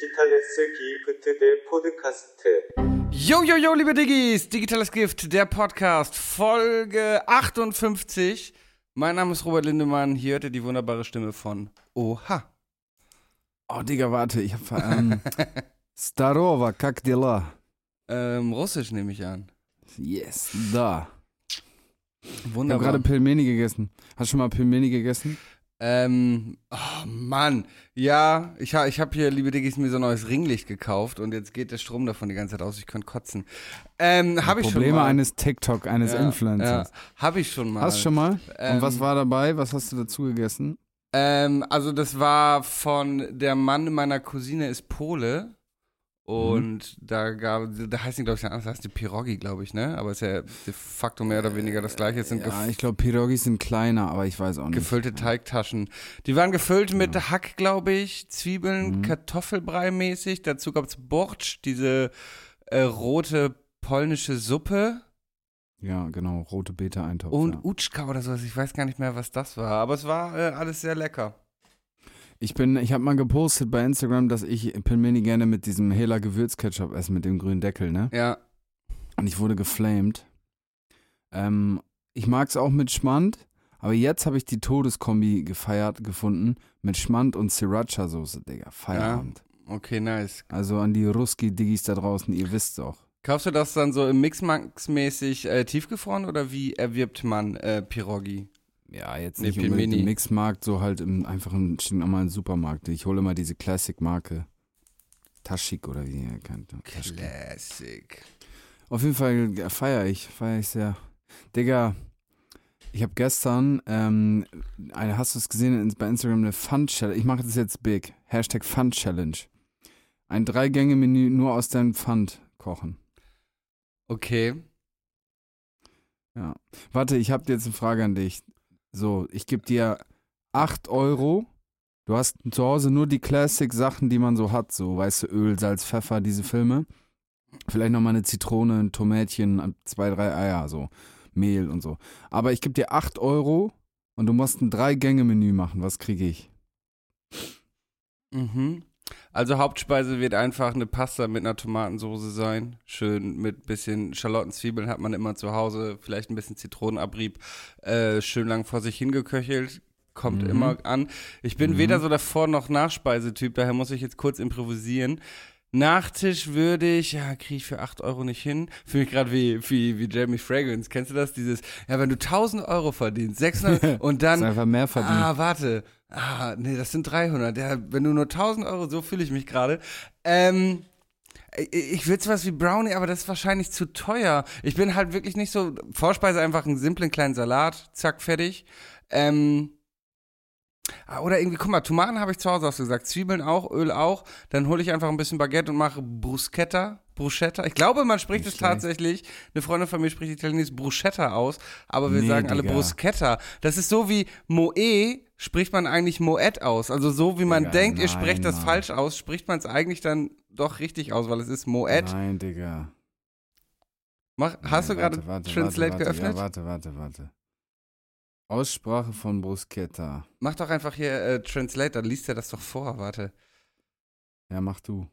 Digitales Gift, der Podcast. Yo, yo, yo, liebe Diggis! Digitales Gift, der Podcast, Folge 58. Mein Name ist Robert Lindemann. Hier hört ihr die wunderbare Stimme von Oha. Oh, Digga, warte, ich hab. Ähm, Starova, kak dela? Ähm, Russisch nehme ich an. Yes, da. Wunderbar. Ich habe gerade Pilmeni gegessen. Hast du schon mal Pilmeni gegessen? Ähm, oh Mann, ja, ich, ha, ich habe hier, liebe Diggis, mir so ein neues Ringlicht gekauft und jetzt geht der Strom davon die ganze Zeit aus, ich könnte kotzen. Ähm, habe ich schon Probleme mal. eines TikTok, eines ja, Influencers. Ja, habe ich schon mal. Hast du schon mal? Ähm, Und was war dabei? Was hast du dazu gegessen? Ähm, also das war von der Mann meiner Cousine ist Pole und da gab, da heißt die glaube ich anders, das heißt die Pirogi, glaube ich, ne? Aber ist ja de facto mehr oder weniger das gleiche. Es sind Ja, ich glaube, Pirogis sind kleiner, aber ich weiß auch nicht. gefüllte Teigtaschen. Die waren gefüllt mit Hack, glaube ich, Zwiebeln, Mhm. Kartoffelbrei mäßig. Dazu gab's Bortsch, diese äh, rote polnische Suppe Ja, genau, rote Beta-Eintopf. und ja. Utschka oder sowas. Ich weiß gar nicht mehr, was das war, aber es war äh, alles sehr lecker. Ich bin, ich habe mal gepostet bei Instagram, dass ich Pilmeni gerne mit diesem Hela Gewürzketchup esse, mit dem grünen Deckel, ne? Ja, Und ich wurde geflamed. Ähm, ich mag es auch mit Schmand, aber jetzt habe ich die Todeskombi gefeiert gefunden mit Schmand und Sriracha-Soße, Digga. Feierabend. okay, nice. Also an die Ruski-Diggis da draußen, ihr wisst doch. Kaufst du das dann so im Mixmax-mäßig äh, tiefgefroren oder wie erwirbt man äh, Pirogi? Ja, jetzt Nee, nicht unbedingt Pilmeni. im Mixmarkt, so halt im einfach im normalen Supermarkt. Ich hole immer diese Classic-Marke. Taschik oder wie ihr kennt. Taschik. Classic. Auf jeden Fall feiere ich, feiere ich sehr. Digga, ich habe gestern, ähm, eine, hast du es gesehen bei Instagram, eine Fun-Challenge. Ich mache das jetzt big. Hashtag Fun-Challenge. Ein Drei-Gänge-Menü nur aus deinem Pfand kochen. Okay. Ja. Warte, ich habe jetzt eine Frage an dich. So, ich gebe dir 8 Euro. Du hast zu Hause nur die Classic-Sachen, die man so hat. So, weißt du, Öl, Salz, Pfeffer, diese Filme. Vielleicht nochmal eine Zitrone, ein Tomätchen, zwei, drei Eier, so. Mehl und so. Aber ich gebe dir 8 Euro und du musst ein Drei-Gänge-Menü machen. Was kriege ich? Mhm. Also Hauptspeise wird einfach eine Pasta mit einer Tomatensauce sein. Schön mit bisschen Schalotten, Zwiebeln hat man immer zu Hause. Vielleicht ein bisschen Zitronenabrieb. Äh, schön lang vor sich hingeköchelt. Kommt Mhm. immer an. Ich bin Mhm. weder so davor noch Nachspeisetyp, daher muss ich jetzt kurz improvisieren. Nachtisch würde ich, ja, kriege ich für 8 Euro nicht hin. Fühle mich gerade wie, wie, wie Jamie Fragrance. Kennst du das? Dieses, ja, wenn du 1000 Euro verdienst, 600 und dann einfach mehr verdient. Ah, warte. Ah, nee, das sind 300. Ja, wenn du nur 1000 Euro, so fühle ich mich gerade. Ähm, ich- will was wie Brownie, aber das ist wahrscheinlich zu teuer. Ich bin halt wirklich nicht so. Vorspeise einfach einen simplen kleinen Salat, zack, fertig. Ähm, oder irgendwie, guck mal, Tomaten habe ich zu Hause, hast du gesagt. Zwiebeln auch, Öl auch. Dann hole ich einfach ein bisschen Baguette und mache Bruschetta. Bruschetta. Ich glaube, man spricht Nicht es schlecht. tatsächlich. Eine Freundin von mir spricht Italienisch Bruschetta aus, aber wir Nee, sagen alle Digga. Bruschetta. Das ist so wie Moe spricht man eigentlich Moet aus. Also so wie man Digga, denkt, ihr nein, sprecht das Mann. falsch aus, spricht man es eigentlich dann doch richtig aus, weil es ist Moet. Nein, Digga. Mach, hast du Nein, gerade warte, warte, Translate warte, geöffnet? Ja, warte, warte, warte. Aussprache von Bruschetta. Mach doch einfach hier äh, Translate, dann liest er das doch vor. Warte. Ja, mach du.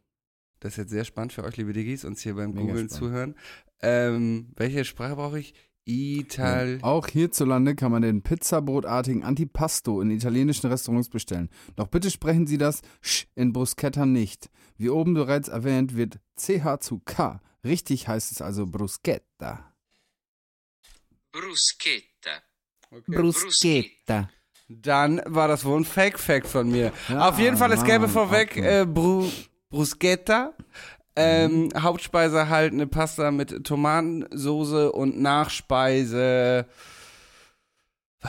Das ist jetzt sehr spannend für euch, liebe Diggis, uns hier beim Mega Googlen spannend. zuhören. Ähm, welche Sprache brauche ich? Ital. Ja, auch hierzulande kann man den pizzabrotartigen Antipasto in italienischen Restaurants bestellen. Doch bitte sprechen Sie das Sch in Bruschetta nicht. Wie oben bereits erwähnt, wird CH zu K. Richtig heißt es also Bruschetta. Bruschetta. Bruschetta. Dann war das wohl ein Fake-Fact von mir. Ja, Auf jeden Fall, es gäbe vorweg okay. äh, Bru Bruschetta. Ähm, Hauptspeise halt eine Pasta mit Tomatensoße und Nachspeise.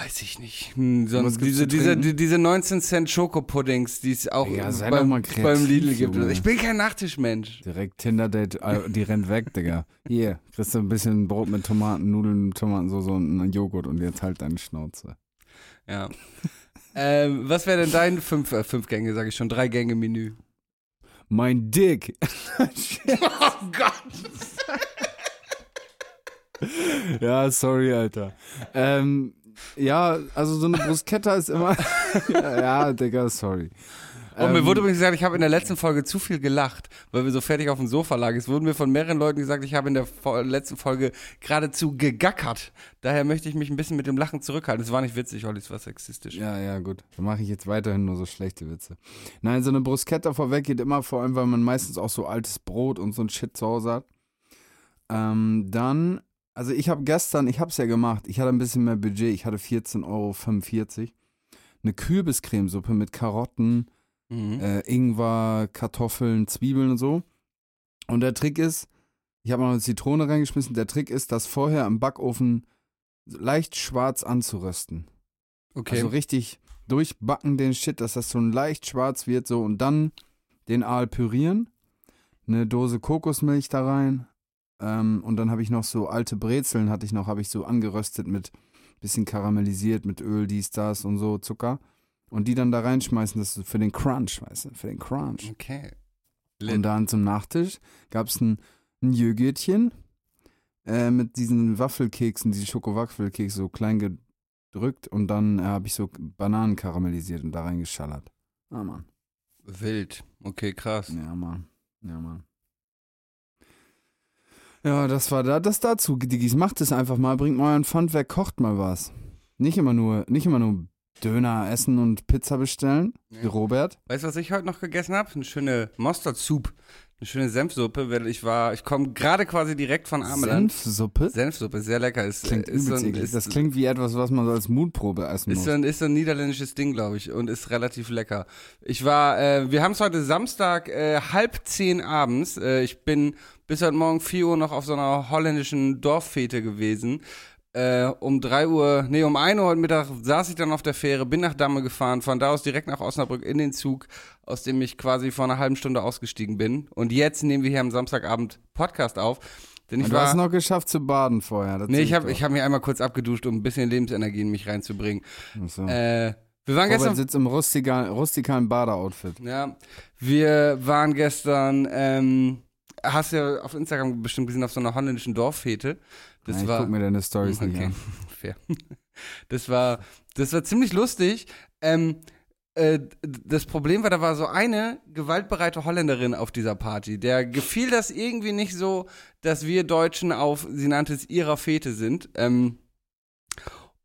Weiß ich nicht. Hm, sonst diese, diese, diese 19 Cent Schokopuddings, die es auch Ja, beim, beim Lidl gibt. Junge. Ich bin kein Nachtischmensch. Direkt Tinder-Date, äh, die rennt weg, Digga. Hier, kriegst du ein bisschen Brot mit Tomaten, Nudeln, Tomatensauce und einen Joghurt und jetzt halt deine Schnauze. Ja. ähm, was wäre denn dein fünf, äh, fünf Gänge, sage ich schon, drei Gänge Menü? Mein Dick. Oh Gott. Ja, sorry, Alter. Ähm, ja, also so eine Bruschetta ist immer. ja, Digga, sorry. Und mir Ähm, wurde übrigens gesagt, ich habe in der letzten Folge zu viel gelacht, weil wir so fertig auf dem Sofa lagen. Es wurden mir von mehreren Leuten gesagt, ich habe in der letzten Folge geradezu gegackert. Daher möchte ich mich ein bisschen mit dem Lachen zurückhalten. Es war nicht witzig, Olli, es war sexistisch. Ja, ja, gut. Dann mache ich jetzt weiterhin nur so schlechte Witze. Nein, so eine Bruschetta vorweg geht immer, vor allem, weil man meistens auch so altes Brot und so ein Shit zu Hause hat. Ähm, dann, also ich habe gestern, ich habe es ja gemacht, ich hatte ein bisschen mehr Budget, ich hatte 14,45 Euro. Eine Kürbiscremesuppe mit Karotten, Mhm. äh, Ingwer, Kartoffeln, Zwiebeln und so. Und der Trick ist, ich habe noch eine Zitrone reingeschmissen, der Trick ist, das vorher im Backofen leicht schwarz anzurösten. Okay. Also richtig durchbacken den Shit, dass das so ein leicht schwarz wird so und dann den Aal pürieren, eine Dose Kokosmilch da rein ähm, und dann habe ich noch so alte Brezeln hatte ich noch, habe ich so angeröstet mit bisschen karamellisiert mit Öl, dies, das und so Zucker und die dann da reinschmeißen, das ist für den Crunch, weißt du, für den Crunch. okay. Und dann zum Nachtisch gab es ein, ein Jögürtchen äh, mit diesen Waffelkeksen, diese Schokowaffelkekse so klein gedrückt und dann äh, habe ich so Bananen karamellisiert und da reingeschallert. Ah, Mann. Wild. Okay, krass. Ja, Mann. Ja, Mann. Ja, das war da, das dazu, Diggis. Macht es einfach mal, bringt mal euren Pfand weg, kocht mal was. Nicht immer nur, nicht immer nur Döner essen und Pizza bestellen, wie Ja. Robert. Weißt du, was ich heute noch gegessen habe? Eine schöne Mustard Soup. Eine schöne Senfsuppe, weil ich war, ich komme gerade quasi direkt von Ameland. Senfsuppe? Senfsuppe, sehr lecker. Ist, Klingt ist so ein, ist, Das klingt wie etwas, was man so als Mutprobe essen Ist muss. so, ein, ist so ein niederländisches Ding, glaube ich, und ist relativ lecker. Ich war, äh, wir haben es heute Samstag, äh, halb zehn abends. Äh, ich bin bis heute Morgen 4 Uhr noch auf so einer holländischen Dorffete gewesen. Äh, um 3 Uhr, nee, um 1 Uhr heute Mittag saß ich dann auf der Fähre, bin nach Damme gefahren, von da aus direkt nach Osnabrück in den Zug, aus dem ich quasi vor einer halben Stunde ausgestiegen bin. Und jetzt nehmen wir hier am Samstagabend Podcast auf. Denn ich Und du war, hast noch geschafft zu baden vorher. das nee, ich habe hab mich einmal kurz abgeduscht, um ein bisschen Lebensenergie in mich reinzubringen. Ach so. Äh, wir waren Robert gestern sitzt im rustikalen, rustikalen Badeoutfit. Ja, wir waren gestern, ähm, hast ja auf Instagram bestimmt gesehen, auf so einer holländischen Dorffete. Das Ja, ich war. guck mir deine Stories nicht okay, an. fair. Das war, das war ziemlich lustig. Ähm, äh, das Problem war, da war so eine gewaltbereite Holländerin auf dieser Party. Der gefiel das irgendwie nicht so, dass wir Deutschen auf, sie nannte es ihrer Fete sind. Ähm,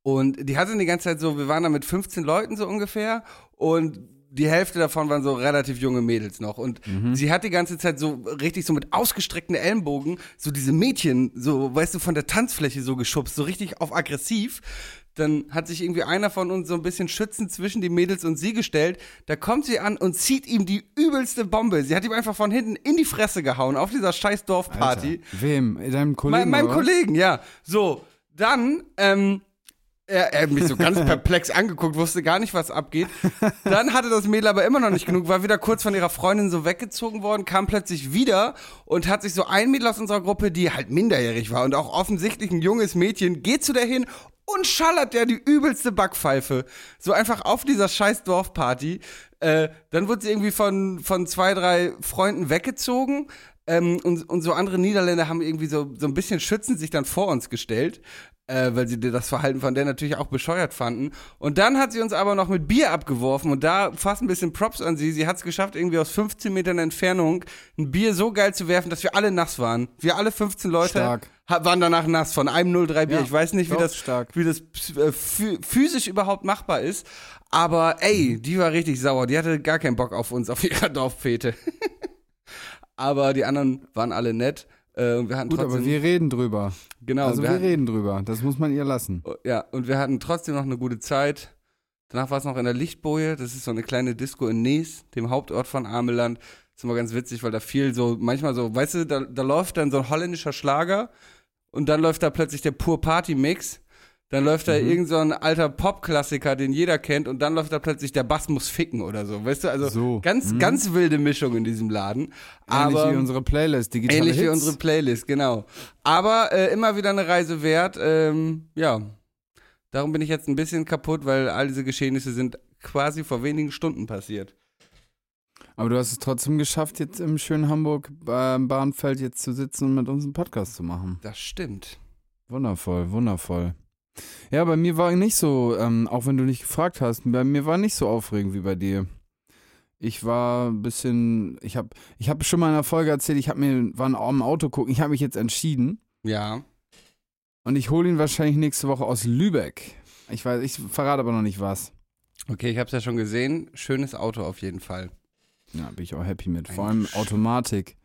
und die hatte die ganze Zeit so, wir waren da mit 15 Leuten so ungefähr und die Hälfte davon waren so relativ junge Mädels noch. Und sie hat die ganze Zeit so richtig so mit ausgestreckten Ellenbogen so diese Mädchen, so, weißt du, von der Tanzfläche so geschubst, so richtig auf aggressiv. Dann hat sich irgendwie einer von uns so ein bisschen schützend zwischen die Mädels und sie gestellt. Da kommt sie an und zieht ihm die übelste Bombe. Sie hat ihm einfach von hinten in die Fresse gehauen auf dieser scheiß Dorfparty. Alter. Wem? Deinem Kollegen? Mein, meinem? Kollegen, ja. So, dann, ähm, er, er hat mich so ganz perplex angeguckt, wusste gar nicht, was abgeht. Dann hatte das Mädel aber immer noch nicht genug, war wieder kurz von ihrer Freundin so weggezogen worden, kam plötzlich wieder und hat sich so ein Mädel aus unserer Gruppe, die halt minderjährig war und auch offensichtlich ein junges Mädchen, geht zu der hin und schallert der die übelste Backpfeife. So einfach auf dieser scheiß Dorfparty. Äh, dann wurde sie irgendwie von, von zwei, drei Freunden weggezogen. Ähm, und, und so andere Niederländer haben irgendwie so, so ein bisschen schützend sich dann vor uns gestellt, äh, weil sie das Verhalten von der natürlich auch bescheuert fanden. Und dann hat sie uns aber noch mit Bier abgeworfen und da fast ein bisschen Props an sie. Sie hat es geschafft, irgendwie aus 15 Metern Entfernung ein Bier so geil zu werfen, dass wir alle nass waren. Wir alle 15 Leute Stark. waren danach nass von einem 03 Bier. Ja, ich weiß nicht, wie das, stark. wie das äh, phy- physisch überhaupt machbar ist. Aber ey, die war richtig sauer. Die hatte gar keinen Bock auf uns, auf ihrer Dorffete. aber die anderen waren alle nett. Äh, und wir hatten Gut, trotzdem, aber wir reden drüber. genau, also wir wir hatten, reden drüber. Das muss man ihr lassen. ja, und wir hatten trotzdem noch eine gute Zeit. Danach war es noch in der Lichtboje. Das ist so eine kleine Disco in Nees, dem Hauptort von Ameland. Das ist immer ganz witzig, weil da viel so, manchmal so, weißt du, da, da läuft dann so ein holländischer Schlager und dann läuft da plötzlich der Pur Party Mix. Dann läuft da irgend so ein alter Popklassiker, den jeder kennt, und dann läuft da plötzlich der Bass muss ficken oder so. Weißt du, also So. ganz, Mhm. ganz wilde Mischung in diesem Laden. Ähnlich Aber wie unsere Playlist, digitale ähnlich wie Hits. unsere Playlist, genau. Aber äh, immer wieder eine Reise wert. Ähm, ja, darum bin ich jetzt ein bisschen kaputt, weil all diese Geschehnisse sind quasi vor wenigen Stunden passiert. Aber du hast es trotzdem geschafft, jetzt im schönen Hamburg äh, Bahnfeld jetzt zu sitzen und mit uns einen Podcast zu machen. Das stimmt. Wundervoll, wundervoll. Ja, bei mir war nicht so, ähm, auch wenn du nicht gefragt hast, bei mir war nicht so aufregend wie bei dir. Ich war ein bisschen, ich habe ich hab schon mal in einer Folge erzählt, ich habe mir, war am Auto gucken, ich habe mich jetzt entschieden Ja. und ich hole ihn wahrscheinlich nächste Woche aus Lübeck. Ich weiß, ich verrate aber noch nicht was. Okay, ich habe es ja schon gesehen. Schönes Auto auf jeden Fall. Ja, bin ich auch happy mit. Vor allem Automatik.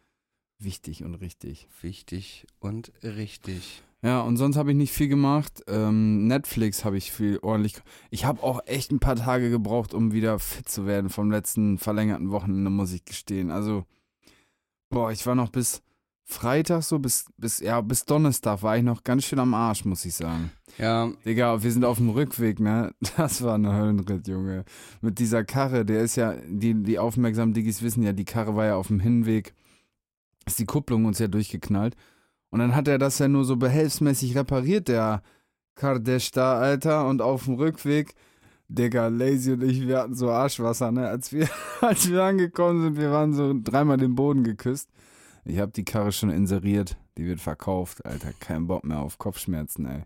Wichtig und richtig. Wichtig und richtig. Ja, und sonst habe ich nicht viel gemacht. Ähm, Netflix habe ich viel ordentlich. Ich habe auch echt ein paar Tage gebraucht, um wieder fit zu werden vom letzten verlängerten Wochenende, muss ich gestehen. Also, boah, ich war noch bis Freitag so, bis, bis, ja, bis Donnerstag war ich noch ganz schön am Arsch, muss ich sagen. Ja, Digga, wir sind auf dem Rückweg, ne? Das war ein Höllenritt, Junge. Mit dieser Karre, der ist ja, die, die aufmerksamen Diggis wissen ja, die Karre war ja auf dem Hinweg, ist die Kupplung uns ja durchgeknallt. Und dann hat er das ja nur so behelfsmäßig repariert, der Kardesh da, Alter. Und auf dem Rückweg, Digga, Lazy und ich, wir hatten so Arschwasser, ne? Als wir, als wir angekommen sind, wir waren so dreimal den Boden geküsst. Ich habe die Karre schon inseriert, die wird verkauft, Alter. Kein Bock mehr auf Kopfschmerzen, ey.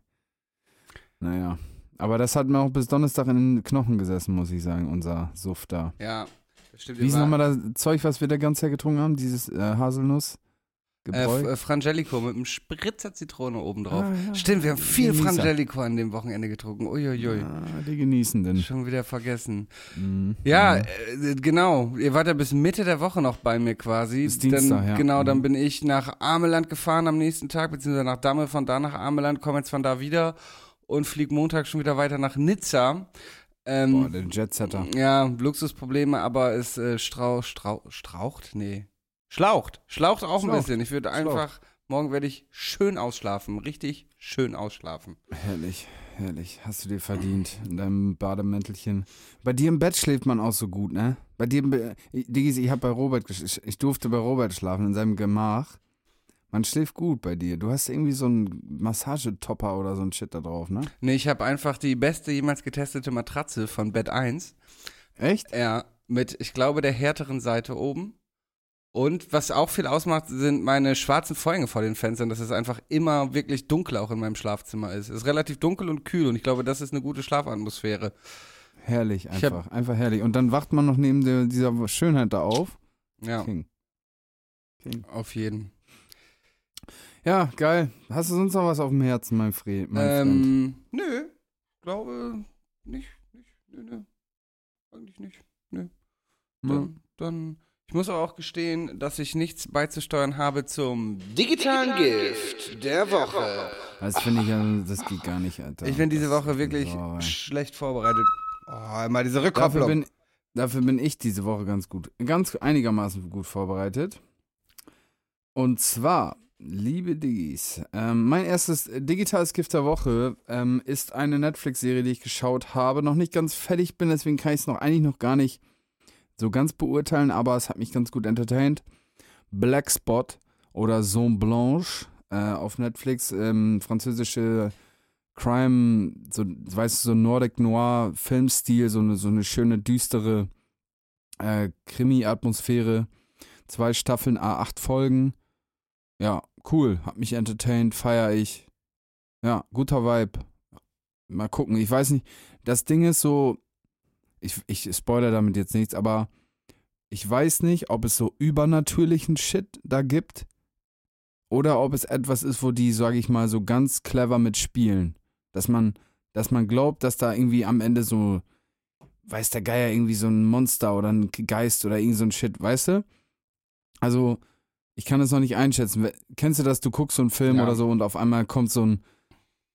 Naja. Aber das hat mir auch bis Donnerstag in den Knochen gesessen, muss ich sagen, unser Suff da. ja. Das stimmt. Wie ist nochmal das Zeug, was wir da ganz Zeit getrunken haben? Dieses äh, Haselnuss? Äh, Gebräu? Äh, Frangelico mit einem Spritzer Zitrone oben drauf. Ah, ja. Stimmt, wir haben viel Genießer. Frangelico an dem Wochenende getrunken. Uiuiui. Ah, die Genießenden. Schon wieder vergessen. Mhm. Ja, Mhm. äh, genau. Ihr wart ja bis Mitte der Woche noch bei mir quasi. Bis Dienstag, dann, ja. Genau, dann Mhm. bin ich nach Ameland gefahren am nächsten Tag, beziehungsweise nach Damme, von da nach Ameland, komme jetzt von da wieder und fliege Montag schon wieder weiter nach Nizza. Ähm, Boah, der Jetsetter. ja, Luxusprobleme, aber es äh, strau, strau, straucht? Nee. Schlaucht. Schlaucht auch ein Schlaucht. bisschen. Ich würde einfach, morgen werde ich schön ausschlafen. Richtig schön ausschlafen. Herrlich, herrlich. Hast du dir verdient in deinem Bademäntelchen. Bei dir im Bett schläft man auch so gut, ne? Bei dir, im Be- ich- Diggis, ich habe bei Robert, gesch- ich- ich durfte bei Robert schlafen in seinem Gemach. Man schläft gut bei dir. Du hast irgendwie so einen Massagetopper oder so ein Shit da drauf, ne? Nee, ich habe einfach die beste jemals getestete Matratze von Bett 1. Echt? Ja, mit, ich glaube, der härteren Seite oben. Und was auch viel ausmacht, sind meine schwarzen Vorhänge vor den Fenstern, dass es einfach immer wirklich dunkel auch in meinem Schlafzimmer ist. Es ist relativ dunkel und kühl und ich glaube, das ist eine gute Schlafatmosphäre. Herrlich, hab- einfach. Einfach herrlich. Und dann wacht man noch neben der, dieser Schönheit da auf. Ja, King. King. auf jeden. Ja, geil. Hast du sonst noch was auf dem Herzen, mein, Fre mein Freund? Ähm, nö, glaube nicht, nicht, nö, nö. Eigentlich nicht. Ja. Dann, dann, ich muss aber auch gestehen, dass ich nichts beizusteuern habe zum digitalen Gift der Woche. Das finde ich ja, das geht gar nicht, Alter. Ich bin diese Das- Woche wirklich Oh, ey. schlecht vorbereitet. Oh, mal diese Dafür Rückkopplung. bin, dafür bin ich diese Woche ganz gut, ganz einigermaßen gut vorbereitet. Und zwar, liebe Diggis, ähm, mein erstes digitales Gift der Woche ähm, ist eine Netflix-Serie, die ich geschaut habe. Noch nicht ganz fertig bin, deswegen kann ich es noch eigentlich noch gar nicht so ganz beurteilen, aber es hat mich ganz gut entertained. Black Spot oder Zone Blanche äh, auf Netflix, ähm, französische Crime, so, weißt du, so Nordic Noir Filmstil, so eine, so eine schöne, düstere äh, Krimi-Atmosphäre. Zwei Staffeln, A8 Folgen. Ja, cool. Hat mich entertained, feier ich. Ja, guter Vibe. Mal gucken. Ich weiß nicht, das Ding ist so, ich, ich spoiler damit jetzt nichts, aber ich weiß nicht, ob es so übernatürlichen Shit da gibt oder ob es etwas ist, wo die, sage ich mal, so ganz clever mitspielen. Dass man, dass man glaubt, dass da irgendwie am Ende so, weiß der Geier, irgendwie so ein Monster oder ein Geist oder irgend so ein Shit, weißt du? Also, ich kann das noch nicht einschätzen. Kennst du das, du guckst so einen Film Ja. oder so und auf einmal kommt so ein,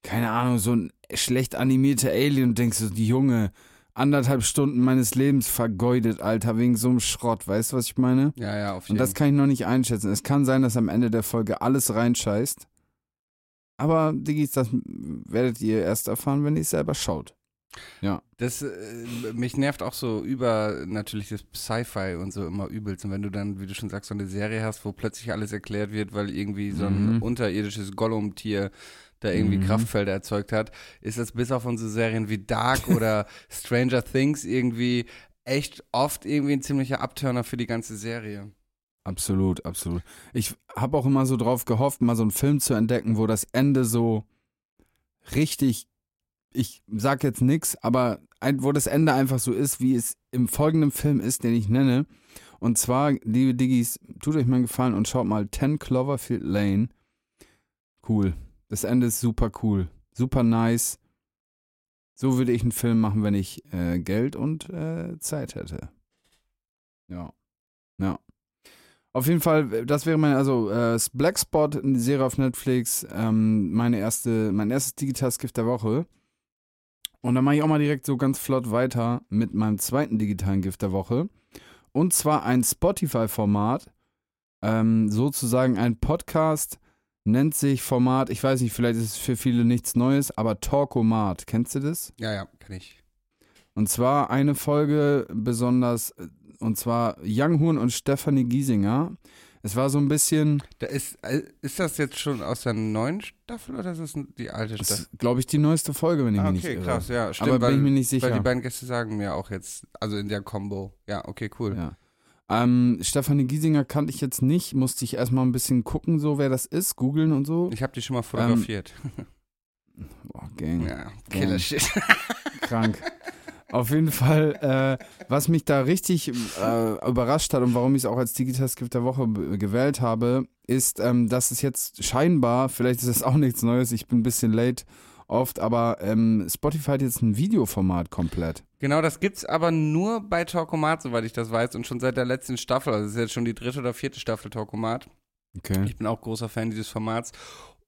keine Ahnung, so ein schlecht animierter Alien und denkst so, die Junge, anderthalb Stunden meines Lebens vergeudet, Alter, wegen so einem Schrott, weißt du, was ich meine? ja, ja, auf Und jeden das kann ich noch nicht einschätzen. Es kann sein, dass am Ende der Folge alles reinscheißt. Aber, Diggis, das werdet ihr erst erfahren, wenn ihr es selber schaut. Das, äh, mich nervt auch so über natürlich das Sci-Fi und so immer übelst. Und wenn du dann, wie du schon sagst, so eine Serie hast, wo plötzlich alles erklärt wird, weil irgendwie so ein Mhm. unterirdisches Gollum-Tier da irgendwie Mhm. Kraftfelder erzeugt hat, ist das bis auf unsere Serien wie Dark oder Stranger Things irgendwie echt oft irgendwie ein ziemlicher Abturner für die ganze Serie. Absolut, absolut. Ich habe auch immer so drauf gehofft, mal so einen Film zu entdecken, wo das Ende so richtig ich sag jetzt nichts, aber ein, wo das Ende einfach so ist, wie es im folgenden Film ist, den ich nenne. Und zwar, liebe Diggis, tut euch mal einen Gefallen und schaut mal 10 Cloverfield Lane. Cool. Das Ende ist super cool. Super nice. So würde ich einen Film machen, wenn ich äh, Geld und äh, Zeit hätte. Ja. Ja. Auf jeden Fall, das wäre meine, also äh, Black Spot, eine Serie auf Netflix, ähm, meine erste, mein erstes Digitalskift der Woche. Und dann mache ich auch mal direkt so ganz flott weiter mit meinem zweiten digitalen Gift der Woche. Und zwar ein Spotify-Format, ähm, sozusagen ein Podcast, nennt sich Format, ich weiß nicht, vielleicht ist es für viele nichts Neues, aber Talkomat. Kennst du das? Ja, ja, kenn ich. Und zwar eine Folge besonders, äh, und zwar Young Horn und Stephanie Giesinger. Es war so ein bisschen, Da ist, äh, ist das jetzt schon aus der neuen Staffel oder ist das die alte das Staffel? ist, glaube ich, die neueste Folge, wenn ich Ah, mich okay, nicht irre. krass, ja, stimmt. Aber weil, bin ich mir nicht Weil die sicher. beiden Gäste sagen mir auch jetzt, also in der Combo. Ja, okay, cool. Ja. Ähm, Stefanie Giesinger kannte ich jetzt nicht, musste ich erstmal ein bisschen gucken, so wer das ist, googeln und so. Ich habe die schon mal fotografiert. Boah, Gang, ja, Killer Shit. krank. Auf jeden Fall, äh, was mich da richtig äh, überrascht hat und warum ich es auch als Digitalskript der Woche gewählt habe, ist, ähm, dass es jetzt scheinbar, vielleicht ist es auch nichts Neues, ich bin ein bisschen late oft, aber ähm, Spotify hat jetzt ein Videoformat komplett. Genau, das gibt's aber nur bei Talkomat, soweit ich das weiß, und schon seit der letzten Staffel. Also das ist jetzt schon die dritte oder vierte Staffel Talkomat. Okay. Ich bin auch großer Fan dieses Formats.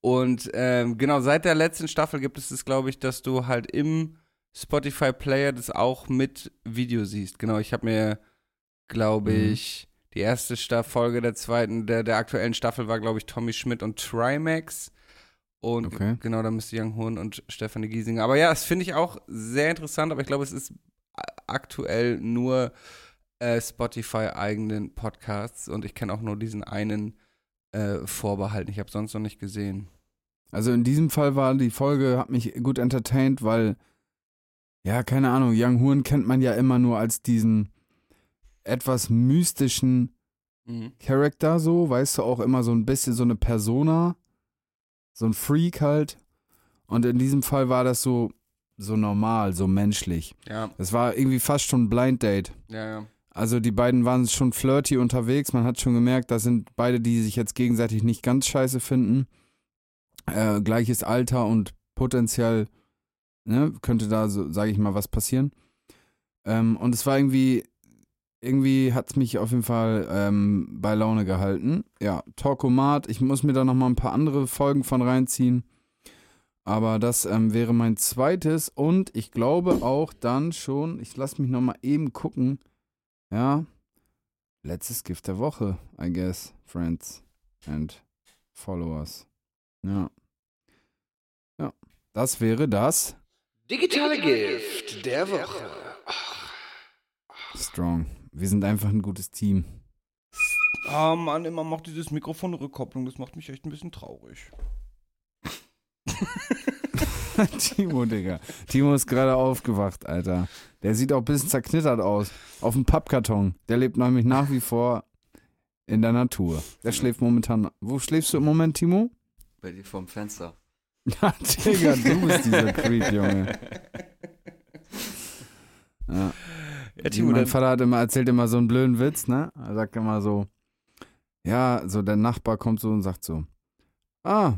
Und ähm, genau, seit der letzten Staffel gibt es das, glaube ich, dass du halt im Spotify Player das auch mit Video siehst. Genau, ich habe mir, glaube Mhm. ich, die erste Sta Folge der zweiten, der, der aktuellen Staffel war, glaube ich, Tommy Schmidt und Trimax. Und Okay. genau, da müsste Young Horn und Stefanie Giesinger. Aber ja, das finde ich auch sehr interessant, aber ich glaube, es ist aktuell nur äh, Spotify-eigenen Podcasts und ich kenne auch nur diesen einen äh, vorbehalten. Ich habe sonst noch nicht gesehen. Also in diesem Fall war die Folge, hat mich gut entertained, weil, ja, keine Ahnung, Young Horn kennt man ja immer nur als diesen etwas mystischen Charakter so, weißt du, auch immer so ein bisschen so eine Persona, so ein Freak halt. Und in diesem Fall war das so, so normal, so menschlich. Ja, Es war irgendwie fast schon ein Blind Date. ja, ja. Also die beiden waren schon flirty unterwegs. Man hat schon gemerkt, das sind beide, die sich jetzt gegenseitig nicht ganz scheiße finden. Äh, gleiches Alter und potenziell ne, könnte da, so, sage ich mal, was passieren. Ähm, und es war irgendwie, irgendwie hat es mich auf jeden Fall ähm, bei Laune gehalten. Ja, Talkomat. Ich muss mir da nochmal ein paar andere Folgen von reinziehen. Aber das ähm, wäre mein zweites und ich glaube auch dann schon, ich lasse mich nochmal eben gucken. Ja, letztes Gift der Woche, I guess, friends and followers. Ja. Ja, das wäre das. Digitale Gift der Woche. Strong. Wir sind einfach ein gutes Team. Oh Mann, immer macht dieses Mikrofon eine Rückkopplung. Das macht mich echt ein bisschen traurig. Timo, Digga. Timo ist gerade aufgewacht, Alter. Der sieht auch ein bisschen zerknittert aus. Auf dem Pappkarton. Der lebt nämlich nach wie vor in der Natur. Der schläft momentan. Wo schläfst du im Moment, Timo? Bei dir vorm Fenster. Ja, Digga, du bist dieser Creep, Junge. Ja. Ja, Timo, mein Vater hat immer, erzählt immer so einen blöden Witz, ne? Er sagt immer so, ja, so der Nachbar kommt so und sagt so, ah,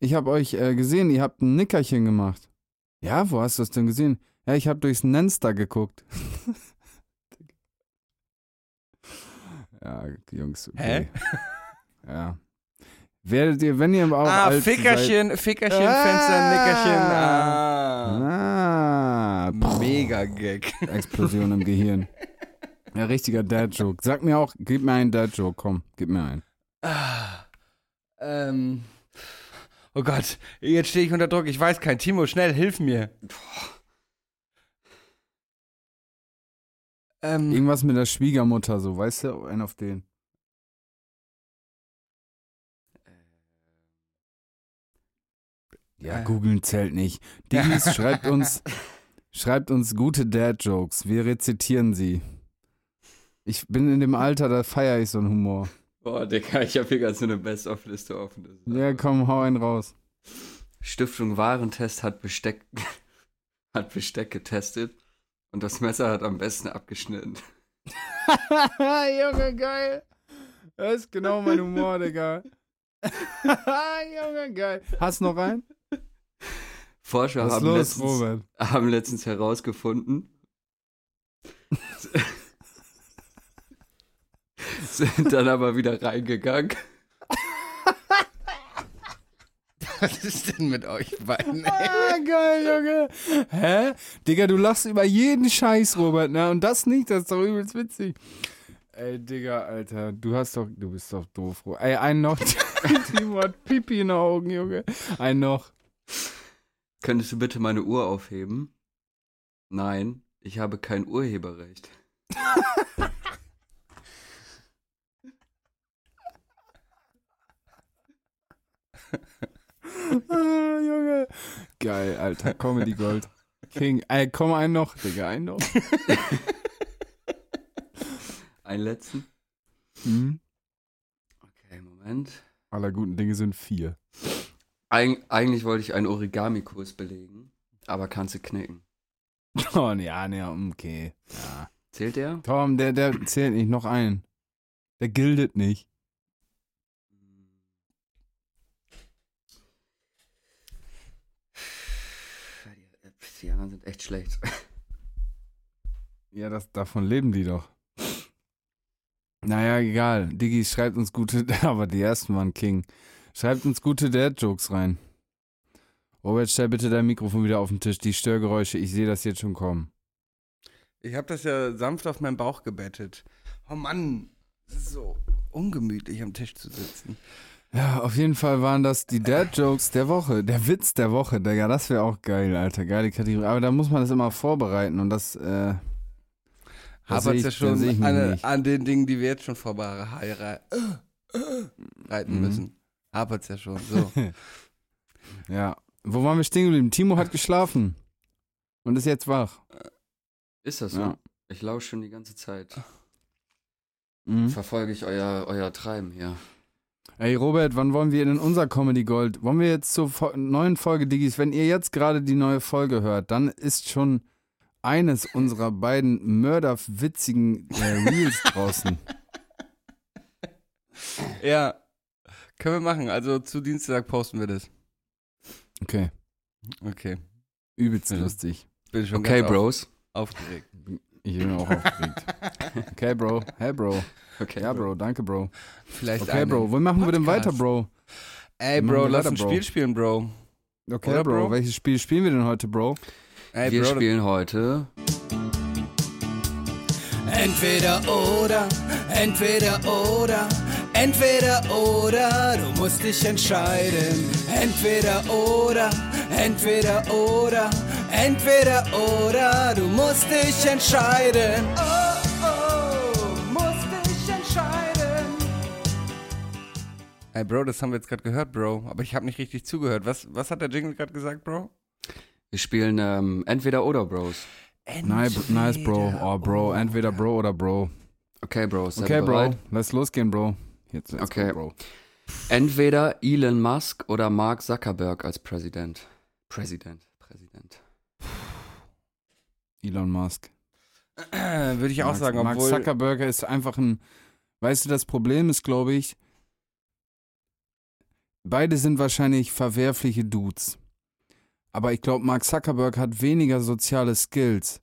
ich habe euch äh, gesehen, ihr habt ein Nickerchen gemacht. Ja, wo hast du das denn gesehen? Ja, ich habe durchs Nenster geguckt. ja, Jungs, okay. Ja. Werdet ihr, wenn ihr auch ah, alt seid- Fickerchen, Fickerchen, Ah. Fenster, Nickerchen. Ah. Ah, Mega Gag. Explosion im Gehirn. Ja, richtiger Dad-Joke. Sag mir auch, gib mir einen Dad-Joke, komm, gib mir einen. Ah, ähm. Oh Gott, jetzt stehe ich unter Druck. Ich weiß kein. Timo, schnell, hilf mir. Ähm, Irgendwas mit der Schwiegermutter, so, weißt du, einen auf den. Ja, Äh. googeln zählt nicht. Dies schreibt uns, schreibt uns gute Dad-Jokes. Wir rezitieren sie. Ich bin in dem Alter, da feiere ich so einen Humor. Boah, Digga, ich habe hier gerade so eine Best-of-Liste offen. Ja, komm, hau einen raus. Stiftung Warentest hat Besteck. hat Besteck getestet und das Messer hat am besten abgeschnitten. Junge, geil. Das ist genau mein Humor, Digga. Junge, geil. Hast du noch einen? Forscher haben, los, letztens, haben letztens herausgefunden, sind dann aber wieder reingegangen. Was ist denn mit euch beiden? ey? Ah, geil, Junge. Hä? Digga, du lachst über jeden Scheiß, Robert, ne? Und das nicht, das ist doch übelst witzig. Ey, Digga, Alter, du hast doch, du bist doch doof, Robert. Ey, einen noch. Timo hat Pipi in den Augen, Junge. Einen noch. Könntest du bitte meine Uhr aufheben? Nein, ich habe kein Urheberrecht. Ah, Junge. Geil, Alter, Comedy Gold. King, ey, komm, einen noch, Digga, einen noch. Einen letzten? Hm? Okay, Moment. Aller guten Dinge sind vier. Eig eigentlich wollte ich einen Origami-Kurs belegen, aber kannst du knicken. Oh, ja, ne, okay. Ja. Zählt der? Tom, der, der zählt nicht, noch einen. Der gildet nicht. Die anderen sind echt schlecht. Ja, das, davon leben die doch. Naja, egal. Diggi, schreibt uns gute, aber die ersten waren King. Schreibt uns gute Dad-Jokes rein. Robert, stell bitte dein Mikrofon wieder auf den Tisch. Die Störgeräusche, ich sehe das jetzt schon kommen. Ich habe das ja sanft auf meinen Bauch gebettet. Oh Mann, es ist so ungemütlich am Tisch zu sitzen. Ja, auf jeden Fall waren das die Dad-Jokes der Woche. Der Witz der Woche, Digga. Das wäre auch geil, Alter. Geile Kategorie. Aber da muss man das immer vorbereiten und das, äh. da seh Hapert ich- ja schon an, an den Dingen, die wir jetzt schon vorbereiten reiten Mhm. müssen. Hapert's ja schon. So. Ja. Wo waren wir stehen geblieben? Timo hat geschlafen. Und ist jetzt wach. Ist das so? Ja. Ich lausche schon die ganze Zeit. Mhm. Verfolge ich euer, euer Treiben hier. Ey, Robert, wann wollen wir in unser Comedy Gold? Wollen wir jetzt zur Fo neuen Folge Diggis? Wenn ihr jetzt gerade die neue Folge hört, dann ist schon eines unserer beiden mörderwitzigen äh, Reels draußen. ja. Können wir machen. Also zu Dienstag posten wir das. Okay. Okay. Übelst Ja. lustig. Bin schon Okay, ganz auf, Bros. aufgeregt. Ich bin auch aufgeregt. Okay, Bro. Hey, Bro. Okay, Ja, Bro. Danke, Bro. Vielleicht Okay, Bro. Wo machen wir denn Podcast. weiter, Bro? Ey, Bro, lass weiter, ein Bro. Spiel spielen, Bro. Okay, Oder, Bro. Bro? Welches Spiel spielen wir denn heute, Bro? Ey, Wir Bro, spielen heute Entweder oder, entweder oder, entweder oder, du musst dich entscheiden. Entweder oder, entweder oder, entweder oder, du musst dich entscheiden. Oh, oh, musst dich entscheiden. Ey, Bro, das haben wir jetzt gerade gehört, Bro. Aber ich habe nicht richtig zugehört. Was, was hat der Jingle gerade gesagt, Bro? Wir spielen ähm, entweder oder Bros. Nice, nice, Bro. Oh, Bro. Entweder Bro oder Bro. Okay, Bros. seid Okay, Bro. bereit? Lass losgehen, Bro. Jetzt, let's Okay. go, Bro. Entweder Elon Musk oder Mark Zuckerberg als Präsident. Präsident. Präsident. Elon Musk. Würde ich auch Mark, sagen, Mark. Zuckerberg ist einfach ein. Weißt du, das Problem ist, glaube ich, beide sind wahrscheinlich verwerfliche Dudes. Aber ich glaube, Mark Zuckerberg hat weniger soziale Skills.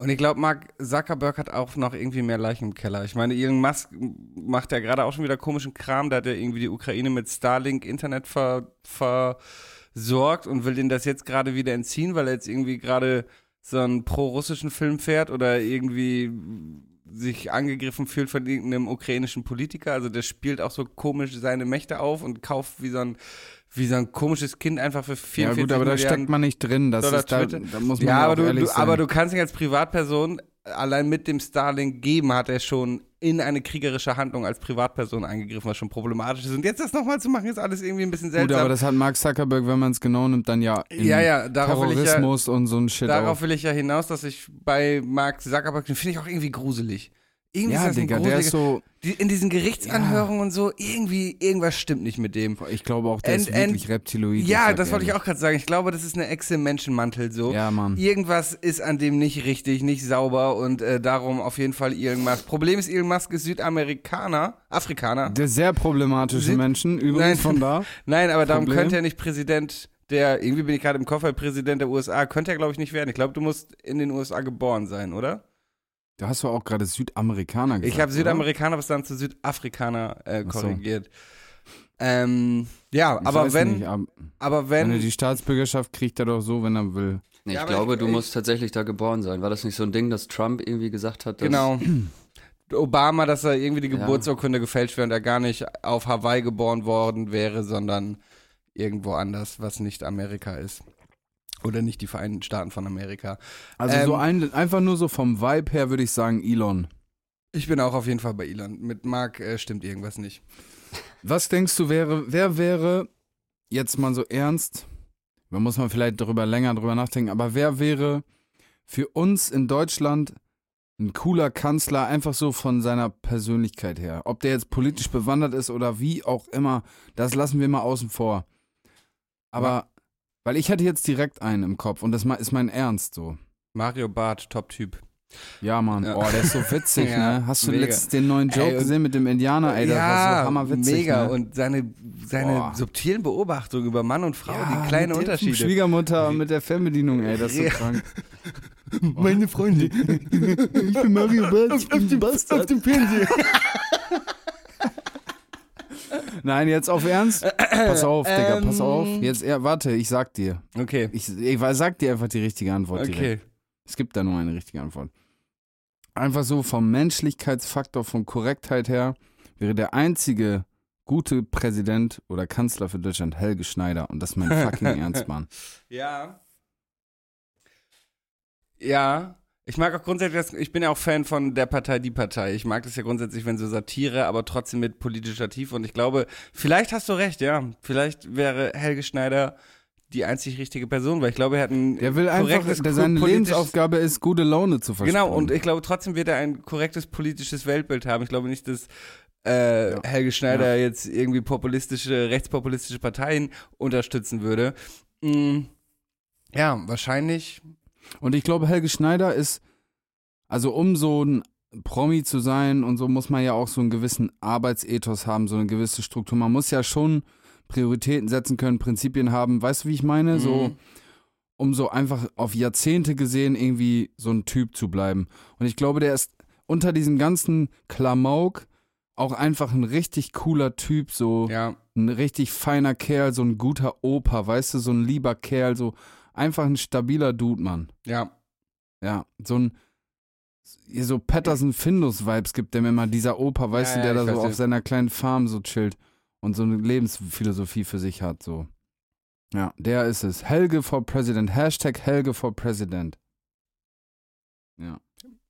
Und ich glaube, Mark Zuckerberg hat auch noch irgendwie mehr Leichen im Keller. Ich meine, Elon Musk macht ja gerade auch schon wieder komischen Kram. Da hat er irgendwie die Ukraine mit Starlink Internet ver, versorgt und will denen das jetzt gerade wieder entziehen, weil er jetzt irgendwie gerade so einen pro-russischen Film fährt oder irgendwie sich angegriffen fühlt von irgendeinem ukrainischen Politiker. Also der spielt auch so komisch seine Mächte auf und kauft wie so ein, wie so ein komisches Kind einfach für 44 Ja, gut, aber da Milliarden steckt man nicht drin. Das Dollar ist da, da muss man ja, ja, aber du, du, aber du kannst nicht als Privatperson, allein mit dem Starlink geben, hat er schon in eine kriegerische Handlung als Privatperson eingegriffen, was schon problematisch ist. Und jetzt das nochmal zu machen, ist alles irgendwie ein bisschen Gut, seltsam. aber das hat Mark Zuckerberg, wenn man es genau nimmt, dann ja ja, ja, darauf will ich ja, Terrorismus und so ein Shit darauf auch. will ich ja hinaus, dass ich bei Mark Zuckerberg, den finde ich auch irgendwie gruselig. Irgendwie ist Ja, das ein Digga, der ist so, in diesen Gerichtsanhörungen und so, irgendwie, irgendwas stimmt nicht mit dem. ich glaube auch, der And- ist wirklich and- reptiloid. Ja, das wollte ich auch gerade sagen. Ich glaube, das ist eine Echse im Menschenmantel so. Ja, Mann. Irgendwas ist an dem nicht richtig, nicht sauber und äh, darum auf jeden Fall Elon Musk. Problem ist, Elon Musk ist Südamerikaner, Afrikaner. Der sehr problematische Süd- Menschen, übrigens Nein. von da. Nein, aber darum Problem? könnte er nicht Präsident der, irgendwie bin ich gerade im Koffer, Präsident der USA, könnte er glaube ich nicht werden. Ich glaube, du musst in den USA geboren sein, oder? Du hast doch auch gerade Südamerikaner gesagt. ich habe oder? Südamerikaner bis dann zu Südafrikaner äh, so. korrigiert. Ähm, ja, Ich aber wenn, Nicht, aber aber wenn er wenn, die Staatsbürgerschaft kriegt, er doch so, wenn er will. Nee, Ja, ich aber glaube, ich- du ich- musst tatsächlich da geboren sein. War das nicht so ein Ding, dass Trump irgendwie gesagt hat, dass genau. Obama, dass er irgendwie die Ja. Geburtsurkunde gefälscht wäre und er gar nicht auf Hawaii geboren worden wäre, sondern irgendwo anders, was nicht Amerika ist. Oder nicht die Vereinigten Staaten von Amerika. Also Ähm, so ein, einfach nur so vom Vibe her würde ich sagen Elon. Ich bin auch auf jeden Fall bei Elon. Mit Mark äh, stimmt irgendwas nicht. Was denkst du wäre, wer wäre, jetzt mal so ernst, da muss man vielleicht darüber länger drüber nachdenken, aber wer wäre für uns in Deutschland ein cooler Kanzler, einfach so von seiner Persönlichkeit her? Ob der jetzt politisch bewandert ist oder wie auch immer, das lassen wir mal außen vor. Aber, weil ich hatte jetzt direkt einen im Kopf und das ist mein Ernst so. Mario Barth, Top-Typ. Ja, Mann. Ja. Oh, der ist so witzig, Ja, ne? Hast du mega. letztens den neuen Joke Ey, und- gesehen mit dem Indianer? Ey, das war so hammerwitzig. mega. Ne? Und seine, seine subtilen Beobachtungen über Mann und Frau, Ja, die kleinen mit Unterschiede. Schwiegermutter mit der Fernbedienung, ey, das ist so Ja. krank. Meine Freunde. Ich bin Mario Barth, ich bin Bastard. Auf dem Fernseher. Nein, jetzt auf Ernst? Pass auf, Digga, pass Ähm. auf. Jetzt, ja, warte, ich sag dir. Okay. Ich, ich sag dir einfach die richtige Antwort direkt. Okay. Es gibt da nur eine richtige Antwort. Einfach so vom Menschlichkeitsfaktor, von Korrektheit her, wäre der einzige gute Präsident oder Kanzler für Deutschland Helge Schneider. Und das ist mein fucking Ernst, Mann. Ja. Ja. Ich mag auch grundsätzlich, ich bin ja auch Fan von der Partei, die Partei. Ich mag das ja grundsätzlich, wenn so Satire, aber trotzdem mit politischer Tiefe. Und ich glaube, vielleicht hast du recht, ja. Vielleicht wäre Helge Schneider die einzig richtige Person, weil ich glaube, er hat ein Der will einfach, korrektes, der, seine Lebensaufgabe ist, gute Laune zu versprechen. Genau, und ich glaube, trotzdem wird er ein korrektes politisches Weltbild haben. Ich glaube nicht, dass äh, Ja. Helge Schneider jetzt irgendwie populistische, rechtspopulistische Parteien unterstützen würde. Mm, ja, wahrscheinlich. Und ich glaube, Helge Schneider ist, also um so ein Promi zu sein und so muss man ja auch so einen gewissen Arbeitsethos haben, so eine gewisse Struktur. Man muss ja schon Prioritäten setzen können, Prinzipien haben. Weißt du, wie ich meine? So, Mhm. um so einfach auf Jahrzehnte gesehen irgendwie so ein Typ zu bleiben. Und ich glaube, der ist unter diesem ganzen Klamauk auch einfach ein richtig cooler Typ, so Ja, ein richtig feiner Kerl, so ein guter Opa, weißt du, so ein lieber Kerl, so einfach ein stabiler Dude, Mann. ja. Ja, so ein so Patterson-Findus-Vibes gibt dem immer dieser Opa, weißt Ja, du, der ja, da so auf ja. seiner kleinen Farm so chillt und so eine Lebensphilosophie für sich hat, so. Ja, der ist es. Helge for President. Hashtag Helge for President. Ja.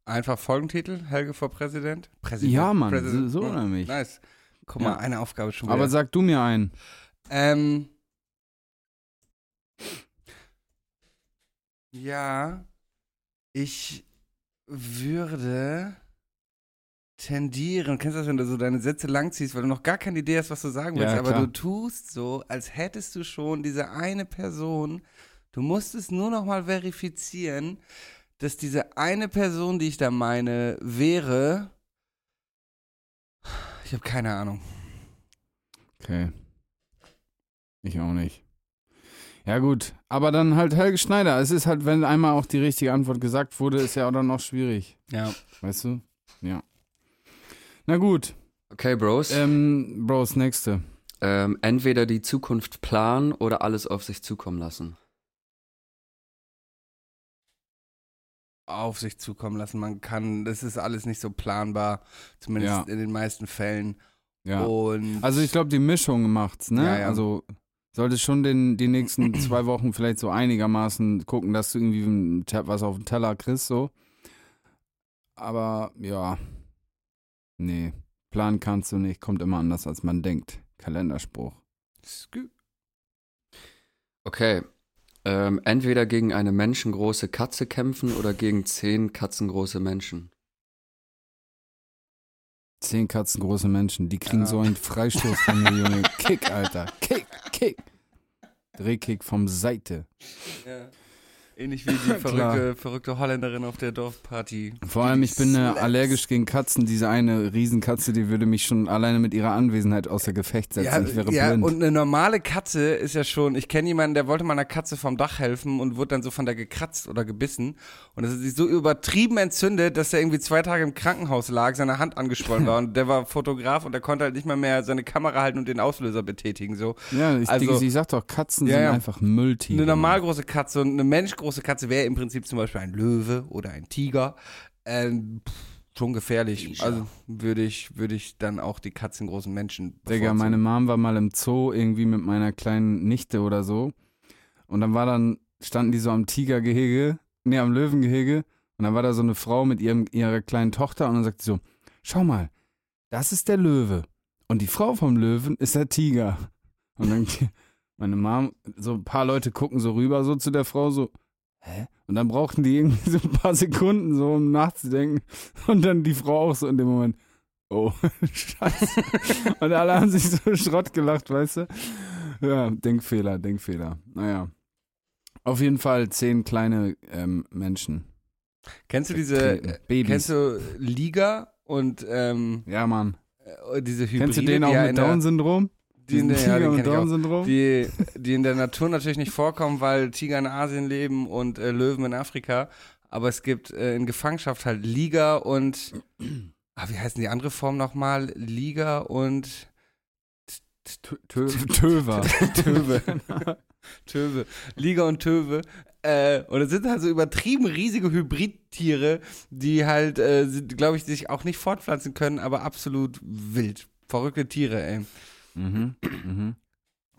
Einfach Folgentitel, Helge vor Präsident. Präsident. Ja, Mann, Präsident. so, so Oh, nämlich. Nice. Guck Ja. mal, eine Aufgabe schon wieder. Aber sag du mir einen. Ähm. Ja, ich würde tendieren. Kennst du das, wenn du so deine Sätze langziehst, weil du noch gar keine Idee hast, was du sagen Ja, willst, aber klar. du tust so, als hättest du schon diese eine Person. Du musst es nur noch mal verifizieren, dass diese eine Person, die ich da meine, wäre. Ich habe keine Ahnung. Okay. Ich auch nicht. Ja, gut. Aber dann halt Helge Schneider. Es ist halt, wenn einmal auch die richtige Antwort gesagt wurde, ist ja auch dann noch schwierig. Ja. Weißt du? Ja. Na gut. Okay, Bros. Ähm, Bros, nächste. Ähm, entweder die Zukunft planen oder alles auf sich zukommen lassen. auf sich zukommen lassen. Man kann, das ist alles nicht so planbar, zumindest Ja. in den meisten Fällen. Ja. Und Also ich glaube, die Mischung macht's, ne? Ja, ja. Also solltest schon den, die nächsten zwei Wochen vielleicht so einigermaßen gucken, dass du irgendwie was auf den Teller kriegst, so. Aber ja. Nee. Planen kannst du nicht, kommt immer anders, als man denkt. Kalenderspruch. Okay. Ähm, entweder gegen eine menschengroße Katze kämpfen oder gegen zehn katzengroße Menschen. Zehn Katzen, große Menschen. Die kriegen Ja. so einen Freistoß von mir, Junge. Kick, Alter. Kick, Kick. Drehkick vom Seite. Ähnlich wie die verrückte, verrückte Holländerin auf der Dorfparty. Vor allem, ich bin äh, allergisch gegen Katzen. Diese eine Riesenkatze, die würde mich schon alleine mit ihrer Anwesenheit außer Gefecht setzen. Ja, ich wäre ja blind. und eine normale Katze ist ja schon, ich kenne jemanden, der wollte mal einer Katze vom Dach helfen und wurde dann so von der gekratzt oder gebissen. Und das ist sich so übertrieben entzündet, dass er irgendwie zwei Tage im Krankenhaus lag, seine Hand angeschwollen war und der war Fotograf und der konnte halt nicht mal mehr seine Kamera halten und den Auslöser betätigen. So. ja, ich, also- Digga, ich sag doch, Katzen Ja, sind ja. einfach Mülltiere. Eine normal große Katze und eine menschgroße Katze wäre im Prinzip zum Beispiel ein Löwe oder ein Tiger. Ähm, pff, schon gefährlich. Also würde ich, würde ich dann auch die katzengroßen Menschen Digga, meine Mom war mal im Zoo irgendwie mit meiner kleinen Nichte oder so. Und dann war dann, standen die so am Tigergehege, nee, am Löwengehege. Und dann war da so eine Frau mit ihrem, ihrer kleinen Tochter und dann sagt sie so, schau mal, das ist der Löwe. Und die Frau vom Löwen ist der Tiger. Und dann, meine Mom, so ein paar Leute gucken so rüber so zu der Frau so, hä? Und dann brauchten die irgendwie so ein paar Sekunden so, um nachzudenken. Und dann die Frau auch so in dem Moment, oh, scheiße. Und alle haben sich so Schrott gelacht, weißt du? Ja, Denkfehler, Denkfehler. Naja. Auf jeden Fall zehn kleine ähm, Menschen. Kennst du diese, Trinken. äh, Babys. kennst du Liga und ähm, Ja, Mann. äh, diese Hybride, Kennst du den auch mit Down-Syndrom? Die, in der, ja, Tiger den mit. Down-Syndrom? die, die in der Natur natürlich nicht vorkommen, weil Tiger in Asien leben und äh, Löwen in Afrika. Aber es gibt äh, in Gefangenschaft halt Liga und, ah, wie heißen die andere Form nochmal? Liga und Töver. Töwe. Töwe. Liga und Töwe. Äh, und es sind halt so übertrieben riesige Hybridtiere, die halt, äh, glaube ich, sich auch nicht fortpflanzen können, aber absolut wild. Verrückte Tiere, ey. Mhm. Mhm.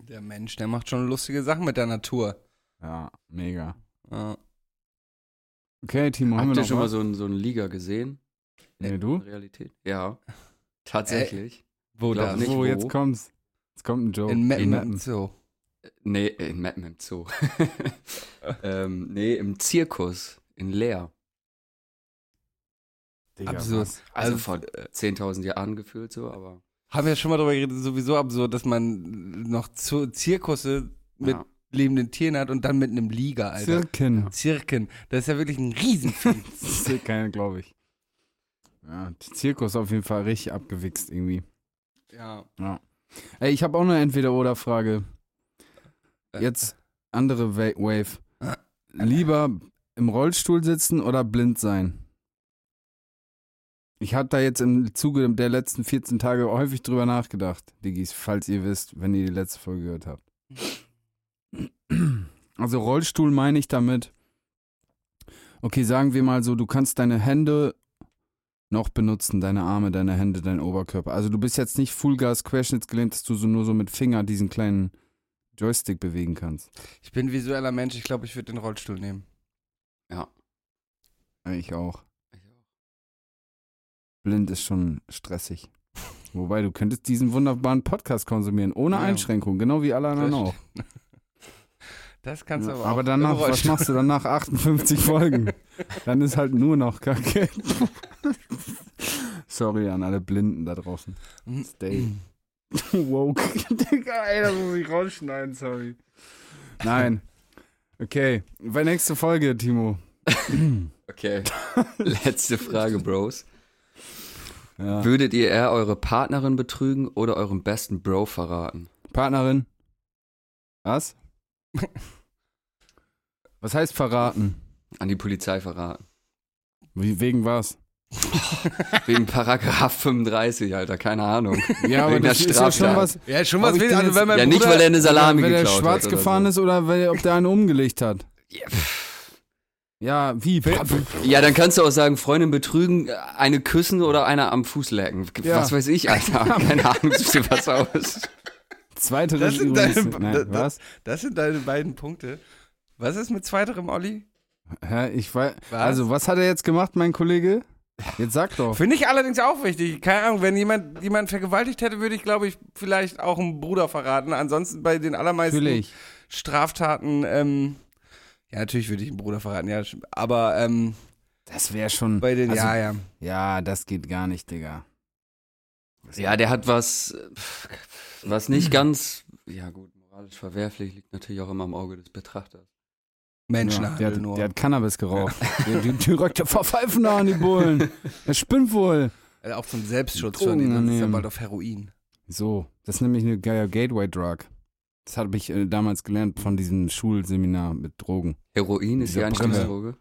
Der Mensch, der macht schon lustige Sachen mit der Natur. Ja, mega. Ja. Okay, Timo, haben Habt wir ihr noch schon mal so einen, so einen Liga gesehen? Nee, In du? Realität? Ja. Tatsächlich. Wo Glaub da? nicht. oh, wo. jetzt kommt's. Jetzt kommt ein Joke. In Meppen. Meppen. So. Nee, in Meppen im Zoo. ähm, nee, im Zirkus in Leer. Digga, Absurd. was? Also Also, vor 10.000 Jahren gefühlt so, aber Haben wir schon mal drüber geredet, sowieso absurd, dass man noch zu Zirkusse mit ja. lebenden Tieren hat und dann mit einem Liga, Alter. Zirken. Zirken. Das ist ja wirklich ein Riesenvieh. Zirken, glaube ich. Ja, Zirkus auf jeden Fall richtig abgewichst irgendwie. ja. Ja. Ey, ich habe auch eine Entweder-Oder-Frage. Jetzt andere Wa Wave. Lieber im Rollstuhl sitzen oder blind sein? Ich habe da jetzt im Zuge der letzten 14 Tage häufig drüber nachgedacht, Diggis, falls ihr wisst, wenn ihr die letzte Folge gehört habt. Also Rollstuhl meine ich damit. Okay, sagen wir mal so, du kannst deine Hände noch benutzen, deine Arme, deine Hände, dein Oberkörper. Also du bist jetzt nicht Fullgas querschnittsgelähmt, dass du so nur so mit Finger diesen kleinen Joystick bewegen kannst. Ich bin visueller Mensch, ich glaube, ich würde den Rollstuhl nehmen. ja. Ich auch. Blind ist schon stressig. Wobei, du könntest diesen wunderbaren Podcast konsumieren, ohne Ja. Einschränkung, genau wie alle anderen auch. Das kannst du Ja, aber, aber auch danach, im was machst du dann nach 58 Folgen? Dann ist halt nur noch Kacke. Sorry an alle Blinden da draußen. Stay. Woke. Digga, ey, das muss ich rausschneiden, sorry. Nein. Okay, bei nächste Folge, Timo. Okay. Letzte Frage, Bros. Ja. Würdet ihr eher eure Partnerin betrügen oder euren besten Bro verraten? Partnerin. Was? Was heißt verraten? An die Polizei verraten. Wie, wegen was? Wegen Paragraph 35, Alter, keine Ahnung. Ja, aber Wegen das ist ja schon was. Ja, schon was will. Also, jetzt- wenn mein Ja, Bruder, nicht, weil er eine Salami wenn der geklaut schwarz hat. oder gefahren so. ist oder weil, ob der einen umgelegt hat. Ja, Ja, wie? Ja, dann kannst du auch sagen, Freundin betrügen, eine küssen oder einer am Fuß lecken. Ja. Was weiß ich, Alter. Keine Ahnung, such dir was aus. Zweite Das sind übrigens. deine- Nein, das- was? Das sind deine beiden Punkte. Was ist mit zweiterem, Olli? Hä, ich weiß. Was? Also, was hat er jetzt gemacht, mein Kollege? Jetzt sag doch. Finde ich allerdings auch wichtig. Keine Ahnung, wenn jemand jemanden vergewaltigt hätte, würde ich, glaube ich, vielleicht auch einen Bruder verraten. Ansonsten bei den allermeisten Natürlich. Straftaten, ähm, ja, natürlich würde ich einen Bruder verraten, ja. Aber ähm, Das wäre schon. bei den, also, ja, ja. Ja, das geht gar nicht, Digga. Ja, der hat was, was nicht ganz, ja gut, moralisch verwerflich, liegt natürlich auch immer im Auge des Betrachters. Ja, Menschenhandel der, hat, nur. der hat Cannabis geraucht. der, die, der Verpfeifen da an die Bullen. Der spinnt wohl. Äh, auch zum Selbstschutz Drogen schon. Die ist ja nehmen. bald auf Heroin. So, das ist nämlich eine geile Gateway-Drug. Das habe ich äh, damals gelernt von diesem Schulseminar mit Drogen. Heroin ist Brille. Einstiegsdroge.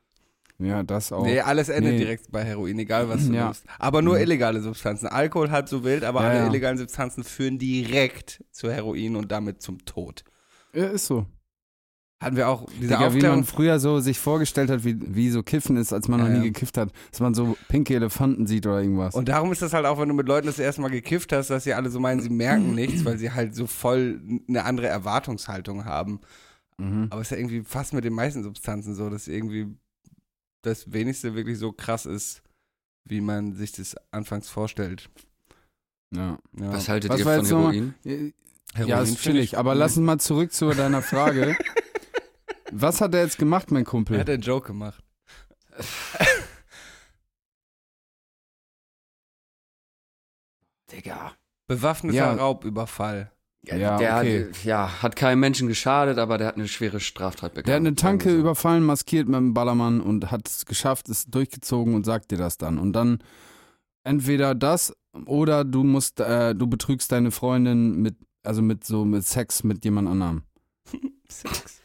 Ja, das auch. Nee, alles endet Nee. direkt bei Heroin, egal was du Ja. nimmst. Aber nur Mhm. illegale Substanzen. Alkohol halb so wild, aber Ja, alle ja. illegalen Substanzen führen direkt zu Heroin und damit zum Tod. Ja, ist so. Hatten wir auch diese Digga, wie Aufklärung. man früher so sich vorgestellt hat, wie, wie so Kiffen ist, als man Ja, noch nie ja. gekifft hat. Dass man so pinke Elefanten sieht oder irgendwas. Und darum ist das halt auch, wenn du mit Leuten das erste Mal gekifft hast, dass sie alle so meinen, sie merken nichts, weil sie halt so voll eine andere Erwartungshaltung haben. mhm. Aber es ist ja irgendwie fast mit den meisten Substanzen so, dass irgendwie das wenigste wirklich so krass ist, wie man sich das anfangs vorstellt. ja. Ja. Was haltet Was ihr von jetzt nochmal- Heroin? ja, ist finde chillig. Aber lass uns mal zurück zu deiner Frage. Was hat er jetzt gemacht, mein Er Kumpel? hat einen Joke gemacht. Digga. Bewaffneter Ja. Raubüberfall. Ja, der okay. hat, ja, hat keinem Menschen geschadet, aber der hat eine schwere Straftat begangen. Der hat eine Tanke sagen wir so. überfallen, maskiert mit einem Ballermann und hat es geschafft, ist durchgezogen und sagt dir das dann. Und dann entweder das oder du musst, äh, du betrügst deine Freundin mit, also mit so mit Sex mit jemand anderem. Sex.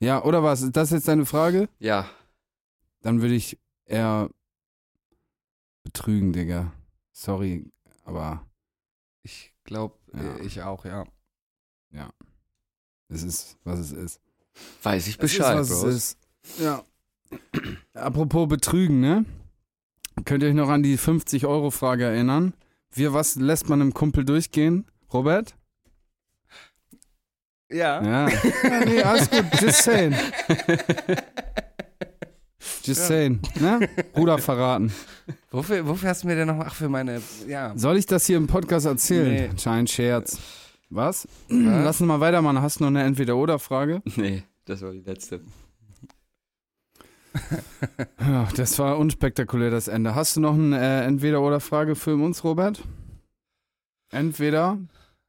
Ja. Ja, oder was? Ist das jetzt deine Frage? Ja. Dann würde ich eher betrügen, Digga. Sorry, aber Ich glaube, Ja. ich auch, ja. es ist, was es ist. Weiß ich Es Bescheid, ist, was Bros. es ist. Ja. Apropos Betrügen, ne? Könnt ihr euch noch an die 50-Euro-Frage erinnern? Wir, was lässt man einem Kumpel durchgehen? Robert? Ja. Ja. ja nee, alles gut. Just saying. Just saying. Ne? Bruder verraten. Wofür, wofür hast du mir denn noch, ach, für meine, ja. Soll ich das hier im Podcast erzählen? Nee. Schein Scherz. Was? Lass uns mal weitermachen. Hast du noch eine Entweder-Oder-Frage? Nee, das war die letzte. Ja, das war unspektakulär, das Ende. Hast du noch eine äh, Entweder-Oder-Frage für uns, Robert? Entweder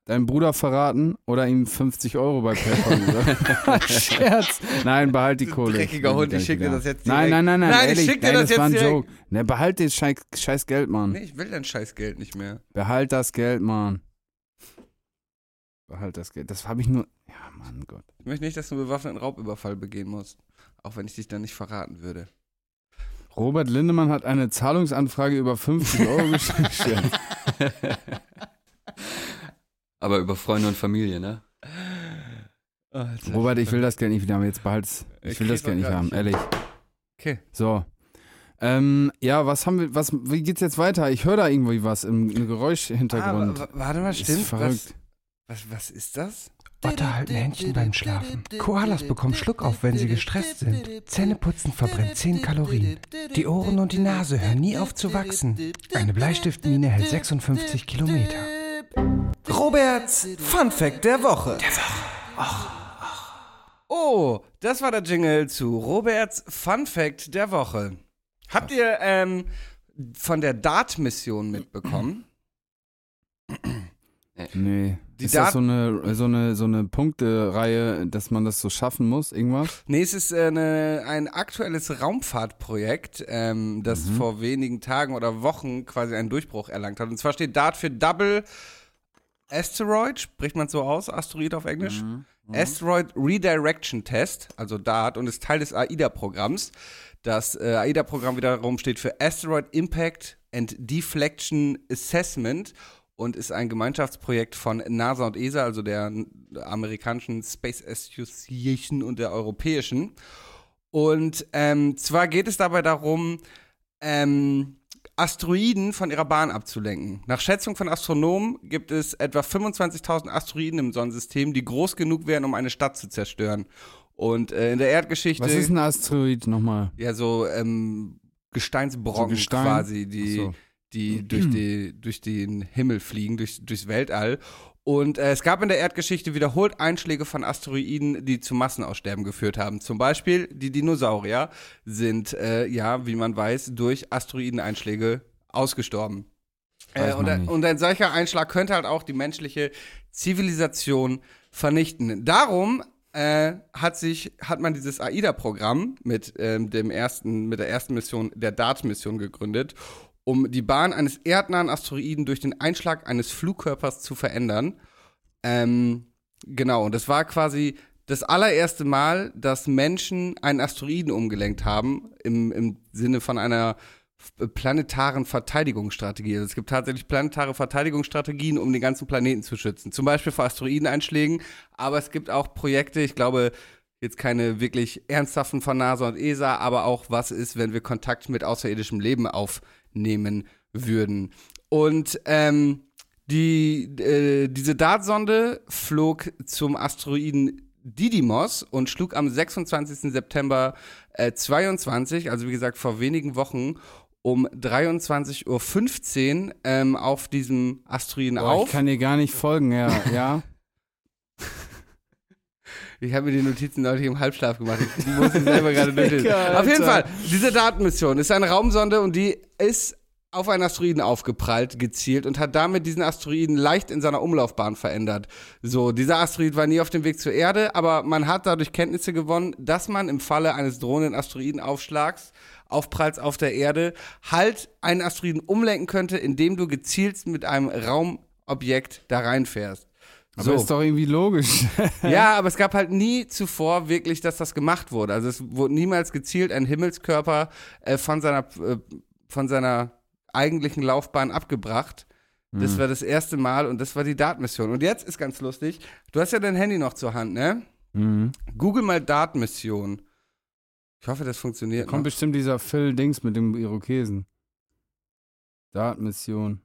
deinen Bruder verraten oder ihm 50 Euro bei PayPal. Scherz. Nein, behalt die Kohle. Dreckiger Hund, ich schick dir das jetzt Nein, direkt. nein, nein, nein. Nein, ich ehrlich, schick dir nein, das das war ein jetzt direkt. Joke. Ne, behalt das scheiß, scheiß Geld, Mann. Nee, ich will dein scheiß Geld nicht mehr. Behalt das Geld, Mann. Behalt das Geld. Das habe ich nur. Ja, Mann, Gott. Ich möchte nicht, dass du einen bewaffneten Raubüberfall begehen musst. Auch wenn ich dich dann nicht verraten würde. Robert Lindemann hat eine Zahlungsanfrage über 50 Euro gestellt. Aber über Freunde und Familie, ne? Alter. Robert, ich will das Geld nicht wieder haben. Jetzt behalt's. Ich Ich will das krieg's Geld nicht haben, nicht. ehrlich. Okay. So. Ähm, ja, was haben wir, was, wie geht's jetzt weiter? Ich höre da irgendwie was im, im Geräuschhintergrund. Ah, wa- warte mal, ist stimmt. verrückt. Was, was, was ist das? Otter halten Händchen beim Schlafen. Koalas bekommen Schluck auf, wenn sie gestresst sind. Zähneputzen verbrennt 10 Kalorien. Die Ohren und die Nase hören nie auf zu wachsen. Eine Bleistiftmine hält 56 Kilometer. Roberts Fun Fact der Woche. Der Woche. Oh, das war der Jingle zu Roberts Fun Fact der Woche. Habt ihr ähm, von der Dart-Mission mitbekommen? Nee. Die ist das so eine, so eine, so eine Punktereihe, dass man das so schaffen muss, irgendwas? Nee, es ist äh, eine, ein aktuelles Raumfahrtprojekt, ähm, das vor wenigen Tagen oder Wochen quasi einen Durchbruch erlangt hat. Und zwar steht DART für Double Asteroid, spricht man so aus, Asteroid auf Englisch? Asteroid Redirection Test, also DART, und ist Teil des AIDA-Programms. Das äh, AIDA-Programm wiederum steht für Asteroid Impact and Deflection Assessment und ist ein Gemeinschaftsprojekt von NASA und ESA, also der amerikanischen Space Association und der europäischen. Und ähm, zwar geht es dabei darum, ähm, Asteroiden von ihrer Bahn abzulenken. Nach Schätzung von Astronomen gibt es etwa 25.000 Asteroiden im Sonnensystem, die groß genug wären, um eine Stadt zu zerstören. Und äh, in der Erdgeschichte Was ist ein Asteroid nochmal? ja so ähm, Gesteinsbrocken So Gestein? quasi, die, so. die durch, die durch den Himmel fliegen, durch, durchs Weltall. Und äh, es gab in der Erdgeschichte wiederholt Einschläge von Asteroiden, die zu Massenaussterben geführt haben. Zum Beispiel die Dinosaurier sind, äh, ja, wie man weiß, durch Asteroideneinschläge ausgestorben. Äh, und, und ein solcher Einschlag könnte halt auch die menschliche Zivilisation vernichten. Darum äh, hat sich hat man dieses AIDA-Programm mit ähm, dem ersten mit der ersten Mission der DART-Mission gegründet, um die Bahn eines erdnahen Asteroiden durch den Einschlag eines Flugkörpers zu verändern. Ähm, genau, und das war quasi das allererste Mal, dass Menschen einen Asteroiden umgelenkt haben, im, im Sinne von einer planetaren Verteidigungsstrategie. Also es gibt tatsächlich planetare Verteidigungsstrategien, um den ganzen Planeten zu schützen. Zum Beispiel vor Asteroideneinschlägen, aber es gibt auch Projekte, ich glaube, jetzt keine wirklich ernsthaften von NASA und ESA, aber auch was ist, wenn wir Kontakt mit außerirdischem Leben aufnehmen würden. Und ähm, die, äh, diese Dartsonde flog zum Asteroiden Didymos und schlug am 26. September äh, 22, also wie gesagt vor wenigen Wochen, um 23.15 Uhr ähm, auf diesem Asteroiden Boah, auf. ich kann dir gar nicht folgen, ja. ja. Ich habe mir die Notizen neulich im Halbschlaf gemacht. Ich- Die muss ich selber gerade. Egal, Auf jeden Fall, diese Datenmission ist eine Raumsonde und die ist auf einen Asteroiden aufgeprallt, gezielt und hat damit diesen Asteroiden leicht in seiner Umlaufbahn verändert. So, dieser Asteroid war nie auf dem Weg zur Erde, aber man hat dadurch Kenntnisse gewonnen, dass man im Falle eines drohenden Asteroidenaufschlags, Aufpralls auf der Erde, halt einen Asteroiden umlenken könnte, indem du gezielt mit einem Raumobjekt da reinfährst. Aber ist doch irgendwie logisch. Ja, aber es gab halt nie zuvor wirklich, dass das gemacht wurde. Also es wurde niemals gezielt ein Himmelskörper äh, von seiner äh, von seiner eigentlichen Laufbahn abgebracht. Das war das erste Mal und das war die Dart-Mission. Und jetzt ist ganz lustig. Du hast ja dein Handy noch zur Hand, ne? mhm. Google mal Dart-Mission. Ich hoffe, das funktioniert. Kommt noch. bestimmt dieser Phil Dings mit dem Irokesen. Dartmission.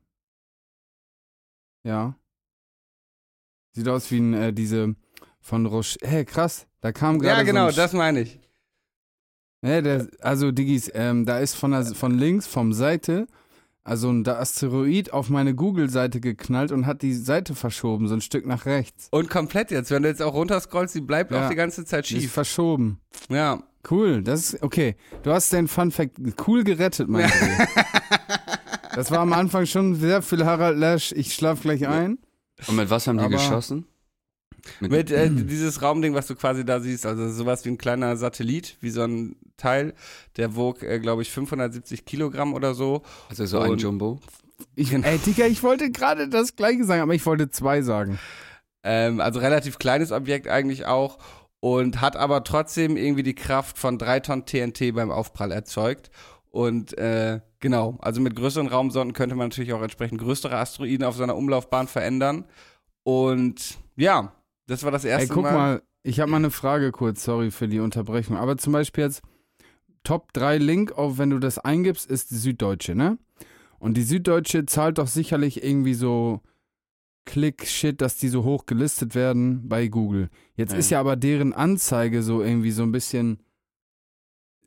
Ja. Sieht aus wie ein, äh, diese von Roche. Hä, krass. Da kam gerade. Ja, genau, so das meine ich. Ja, der, also Diggis, ähm, da ist von, der, von links, vom Seite, also ein Asteroid auf meine Google-Seite geknallt und hat die Seite verschoben, so ein Stück nach rechts. Und komplett jetzt, wenn du jetzt auch runterscrollst, die bleibt Ja. auch die ganze Zeit Die ist schief. verschoben. Ja. Cool, das ist, okay. Du hast den Fun Fact cool gerettet, mein Bruder. Das war am Anfang schon sehr viel Harald Lesch, ich schlaf gleich ein. Und mit was haben die Aber- geschossen? Mit äh, dieses Raumding, was du quasi da siehst, also sowas wie ein kleiner Satellit, wie so ein Teil, der wog, äh, glaube ich, 570 Kilogramm oder so. also so ein und- Jumbo. Ich, Genau. ey, Digga, ich wollte gerade das gleiche sagen, aber ich wollte zwei sagen. Ähm, also relativ kleines Objekt eigentlich auch und hat aber trotzdem irgendwie die Kraft von drei Tonnen TNT beim Aufprall erzeugt. Und äh, genau, also mit größeren Raumsonden könnte man natürlich auch entsprechend größere Asteroiden auf seiner Umlaufbahn verändern. Und ja, das war das erste Ey, guck Mal. mal, ich habe mal eine Frage kurz, sorry für die Unterbrechung. Aber zum Beispiel jetzt Top 3 Link, auf wenn du das eingibst, ist die Süddeutsche, ne? Und die Süddeutsche zahlt doch sicherlich irgendwie so Klick-Shit, dass die so hoch gelistet werden bei Google. Jetzt Ja. ist ja aber deren Anzeige so irgendwie so ein bisschen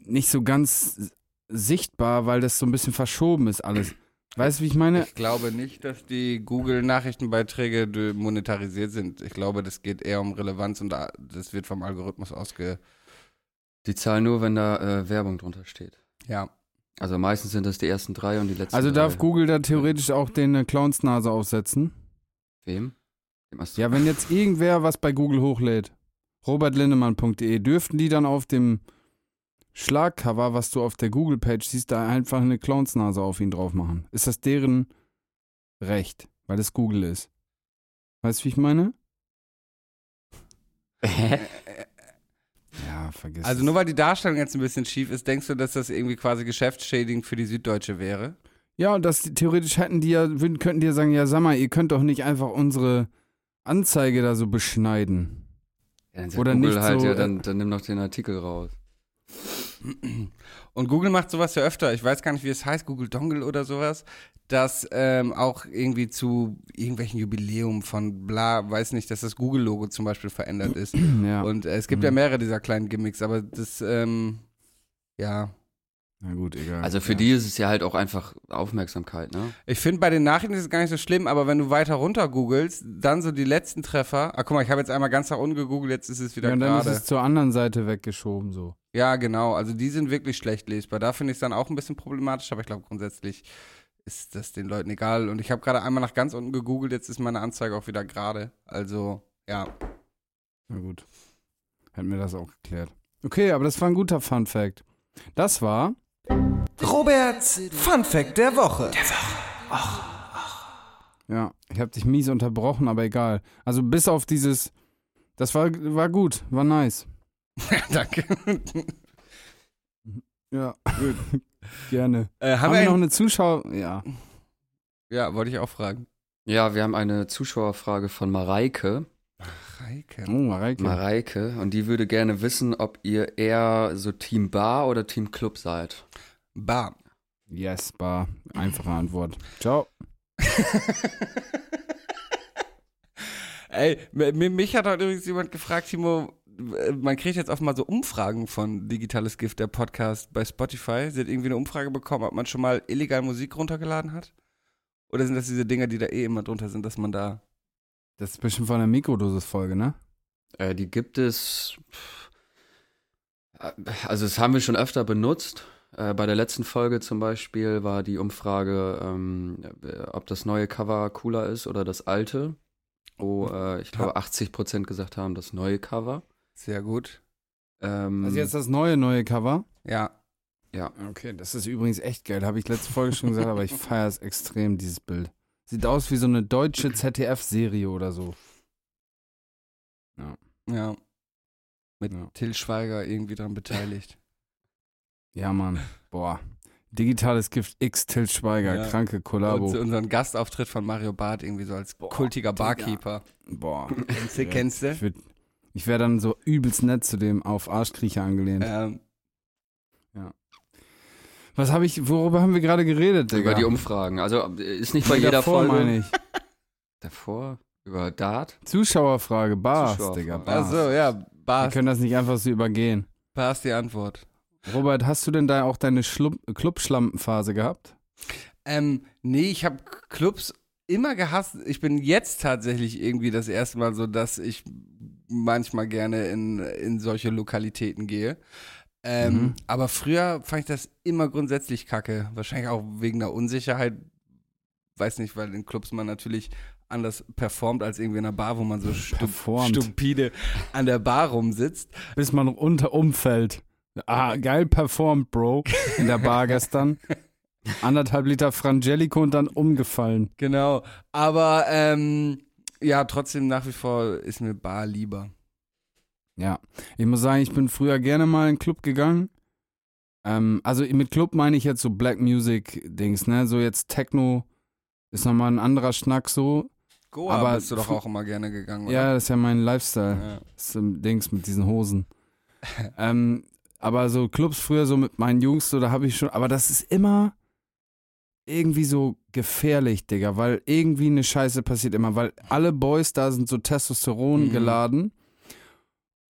nicht so ganz sichtbar, weil das so ein bisschen verschoben ist alles. Weißt du, wie ich meine? Ich glaube nicht, dass die Google-Nachrichtenbeiträge monetarisiert sind. Ich glaube, das geht eher um Relevanz und da- das wird vom Algorithmus ausge. Die zahlen nur, wenn da äh, Werbung drunter steht. Ja. Also meistens sind das die ersten drei und die letzten Also drei. darf Google da theoretisch auch den äh, Clownsnase aufsetzen? Wem? Dem Astro- Ja, wenn jetzt irgendwer was bei Google hochlädt, robertlinnemann.de, dürften die dann auf dem Schlagcover, was du auf der Google-Page siehst, da einfach eine Clownsnase auf ihn drauf machen? Ist das deren Recht, weil es Google ist? Weißt du, wie ich meine? Ja, vergiss Also nur weil die Darstellung jetzt ein bisschen schief ist, denkst du, dass das irgendwie quasi geschäftsschädigend für die Süddeutsche wäre? Ja, und das theoretisch hätten die ja, würden, könnten die ja sagen, ja, sag mal, ihr könnt doch nicht einfach unsere Anzeige da so beschneiden. Ja, dann Oder Google nicht halt, so, ja, äh, dann, dann nimm doch den Artikel raus. Und Google macht sowas ja öfter. Ich weiß gar nicht, wie es heißt, Google Dongle oder sowas, dass ähm, auch irgendwie zu irgendwelchen Jubiläum von bla, weiß nicht, dass das Google-Logo zum Beispiel verändert ist. Ja, Und äh, es gibt Mhm. ja mehrere dieser kleinen Gimmicks, aber das, ähm, ja. Na gut, egal. Also für ja. die ist es ja halt auch einfach Aufmerksamkeit, ne? Ich finde, bei den Nachrichten ist es gar nicht so schlimm, aber wenn du weiter runter googelst, dann so die letzten Treffer. Ah, guck mal, ich habe jetzt einmal ganz nach unten gegoogelt, jetzt ist es wieder Ja, und dann ist gerade. es zur anderen Seite weggeschoben, so. Ja, genau. Also die sind wirklich schlecht lesbar. Da finde ich es dann auch ein bisschen problematisch, aber ich glaube grundsätzlich ist das den Leuten egal. Und ich habe gerade einmal nach ganz unten gegoogelt, jetzt ist meine Anzeige auch wieder gerade. Also, ja. Na gut. Hätten wir das auch geklärt. Okay, aber das war ein guter Fun Fact. Das war. Roberts Fun Fact der Woche. Ja, ich habe dich mies unterbrochen, aber egal. Also bis auf dieses. Das war, war gut, war nice. Danke. Ja, gut. Gerne. Äh, haben, Haben, wir noch ein, eine Zuschauer? Ja. Ja, wollte ich auch fragen. Ja, wir haben eine Zuschauerfrage von Mareike. Reike. Oh, Mareike. Mareike. Und die würde gerne wissen, ob ihr eher so Team Bar oder Team Club seid. Bar. Yes, Bar. Einfache Antwort. Ciao. Ey, mi- mich hat heute übrigens jemand gefragt, Timo, man kriegt jetzt auch mal so Umfragen von Digitales Gift, der Podcast bei Spotify. Sie hat irgendwie eine Umfrage bekommen, ob man schon mal illegal Musik runtergeladen hat? Oder sind das diese Dinger, die da eh immer drunter sind, dass man da. Das ist bestimmt von der Mikrodosis-Folge, ne? Äh, die gibt es. Also, das haben wir schon öfter benutzt. Äh, bei der letzten Folge zum Beispiel war die Umfrage, ähm, äh, ob das neue Cover cooler ist oder das alte. Wo äh, ich glaube 80% gesagt haben, das neue Cover. Sehr gut. Ähm, Also jetzt das neue, neue Cover. Ja. ja. Okay, das ist übrigens echt geil. Habe ich letzte Folge schon gesagt, aber ich feiere es extrem, dieses Bild. Sieht aus wie so eine deutsche ZDF-Serie oder so. Ja. Mit Ja. Till Schweiger irgendwie dran beteiligt. Ja, Mann. Boah. Digitales Gift X Till Schweiger, Ja. kranke Kollabo. Und unseren Gastauftritt von Mario Barth irgendwie so als Boah, kultiger Digga. Barkeeper. Boah. Kennst du, kennst du? Ich, ich wäre dann so übelst nett zu dem auf Arschkriecher angelehnt. Ähm, Was habe ich, worüber haben wir gerade geredet, Digga? Über die Umfragen. Also äh, ist nicht bei jeder davor, Folge. meine ich. Davor? Über Dart? Zuschauerfrage, Bars, Zuschauerfrage. Digga, Bars. also, ja, Wir Bars. können das nicht einfach so übergehen. Bars die Antwort. Robert, hast du denn da auch deine Clubschlampenphase gehabt? Ähm, nee, ich habe Clubs immer gehasst. Ich bin jetzt tatsächlich irgendwie das erste Mal so, dass ich manchmal gerne in, in solche Lokalitäten gehe. Ähm, Mhm. Aber früher fand ich das immer grundsätzlich kacke. Wahrscheinlich auch wegen der Unsicherheit. Weiß nicht, weil in Clubs man natürlich anders performt als irgendwie in einer Bar, wo man so stu stupide an der Bar rumsitzt. Bis man unter umfällt. Ah, geil performt, Bro. In der Bar gestern. Anderthalb Liter Frangelico und dann umgefallen. Genau. Aber ähm, ja, trotzdem nach wie vor ist mir Bar lieber. Ja, ich muss sagen, ich bin früher gerne mal in einen Club gegangen. Ähm, also mit Club meine ich jetzt so Black Music Dings, ne? So jetzt Techno ist nochmal ein anderer Schnack so. Goa Aber bist du doch auch immer gerne gegangen, oder? Ja, das ist ja mein Lifestyle. Ja. Das ist ein Dings mit diesen Hosen. ähm, aber so Clubs früher so mit meinen Jungs, so da habe ich schon, aber das ist immer irgendwie so gefährlich, Digga, weil irgendwie eine Scheiße passiert immer, weil alle Boys da sind so Testosteron Mhm. geladen.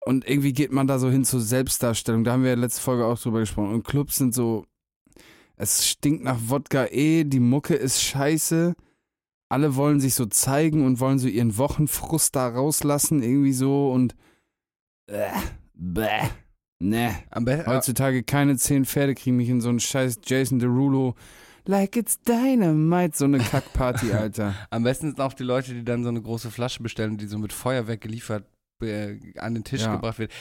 Und irgendwie geht man da so hin zur Selbstdarstellung. Da haben wir ja letzte Folge auch drüber gesprochen. Und Clubs sind so, es stinkt nach Wodka eh, die Mucke ist scheiße. Alle wollen sich so zeigen und wollen so ihren Wochenfrust da rauslassen, irgendwie so und äh, bäh, ne. Am besten. Heutzutage keine zehn Pferde kriegen mich in so einen scheiß Jason Derulo like it's dynamite, so eine Kackparty, Alter. Am besten sind auch die Leute, die dann so eine große Flasche bestellen, die so mit Feuerwerk geliefert äh, an den Tisch Ja. gebracht wird.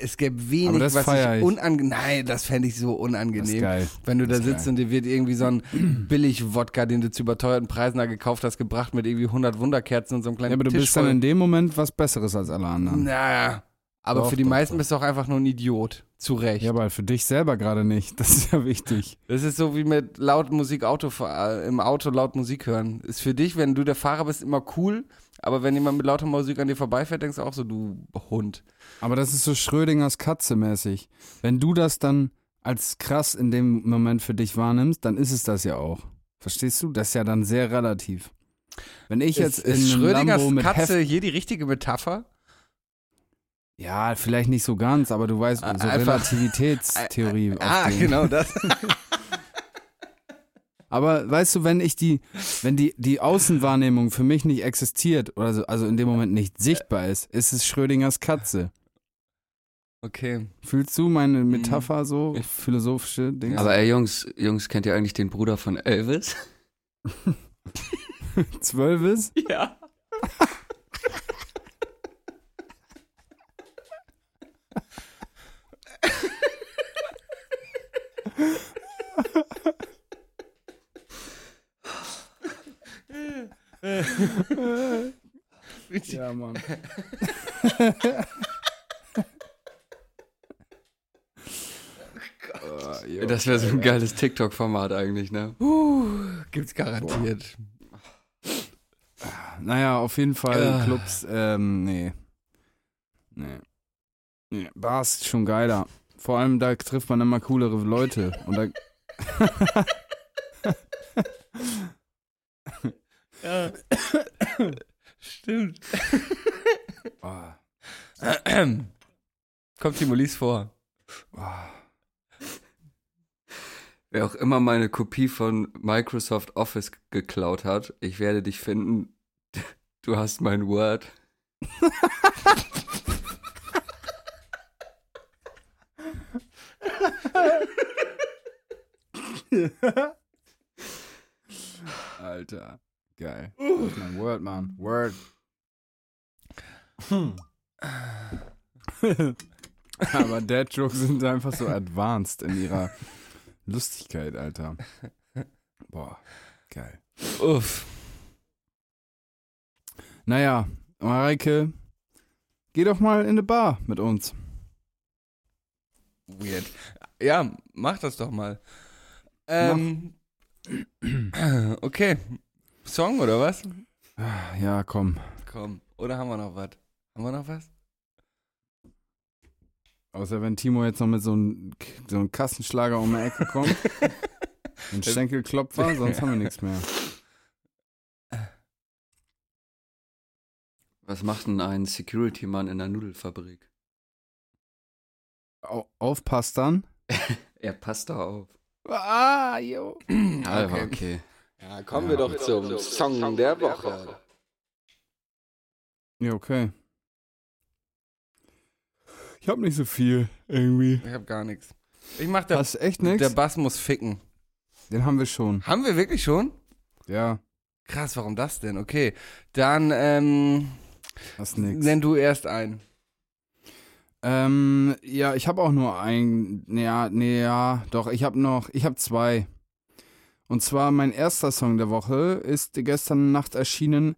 Es gäbe wenig, was ich unangenehm. Nein, das fände ich so unangenehm. Wenn du da sitzt geil. und dir wird irgendwie so ein Billig-Wodka, den du zu überteuerten Preisen da gekauft hast, gebracht mit irgendwie 100 Wunderkerzen und so einem kleinen Ja, aber du Tisch bist dann voll. in dem Moment was Besseres als alle anderen. Naja. Aber Doch, für die doch, meisten doch. bist du auch einfach nur ein Idiot. Zu Recht. Ja, aber für dich selber gerade nicht. Das ist ja wichtig. Das ist so wie mit laut Musik Auto äh, im Auto laut Musik hören. Ist für dich, wenn du der Fahrer bist, immer cool, aber wenn jemand mit lauter Musik an dir vorbeifährt, denkst du auch so, du Hund. Aber das ist so Schrödingers Katze mäßig. Wenn du das dann als krass in dem Moment für dich wahrnimmst, dann ist es das ja auch. Verstehst du? Das ist ja dann sehr relativ. Wenn ich jetzt ist, ist in einem Schrödingers Lambo mit Katze Heft hier die richtige Metapher? Ja, vielleicht nicht so ganz, aber du weißt, so Einfach- Relativitätstheorie. Ah, genau das. Aber weißt du, wenn ich die, wenn die, die Außenwahrnehmung für mich nicht existiert oder so, also in dem Moment nicht sichtbar ist, ist es Schrödingers Katze. Okay. Fühlst du meine Metapher so, philosophische Dinge? Aber ey, Jungs, Jungs, kennt ihr eigentlich den Bruder von Elvis? Zwölf ist? Ja. Ja, Mann. Oh. Das wäre so ein geiles TikTok-Format eigentlich, ne? Gibt's garantiert. Naja, auf jeden Fall Ja. Clubs, ähm, nee. Nee. Nee, Bars ist schon geiler. Vor allem, da trifft man immer coolere Leute. Und da, Ja. Stimmt. oh, Kommt Timo, lies vor. oh. Wer auch immer meine Kopie von Microsoft Office geklaut hat, ich werde dich finden. Du hast mein Word. Alter. Geil. Das ist mein Word, Mann. Word. Aber Dad-Jokes sind einfach so advanced in ihrer Lustigkeit, Alter. Boah, geil. Uff. Naja, Mareike, geh doch mal in eine Bar mit uns. Weird. Ja, mach das doch mal. Ähm. Okay. Song oder was? Ja, komm. Komm. Oder haben wir noch was? Haben wir noch was? Außer wenn Timo jetzt noch mit so einem so einem Kassenschlager um die Ecke kommt. Ein Schenkelklopfer, sonst haben wir nichts mehr. Was macht denn ein Security-Mann in der Nudelfabrik? Au aufpasst dann. Er passt da auf. Ah, jo. Ja, okay. okay. okay. Ja, kommen wir doch zum Song der Woche. Ja, okay. Ich hab nicht so viel, irgendwie. Ich hab gar nichts. Ich mach der, Hast echt der nichts? Bass muss ficken. Den haben wir schon. Haben wir wirklich schon? Ja, Krass, warum das denn? Okay. Dann, ähm, hast nix. nenn du erst ein. Ähm, ja, ich habe auch nur ein. Ja, nee, ja, doch, ich habe noch, ich habe zwei. Und zwar mein erster Song der Woche ist gestern Nacht erschienen,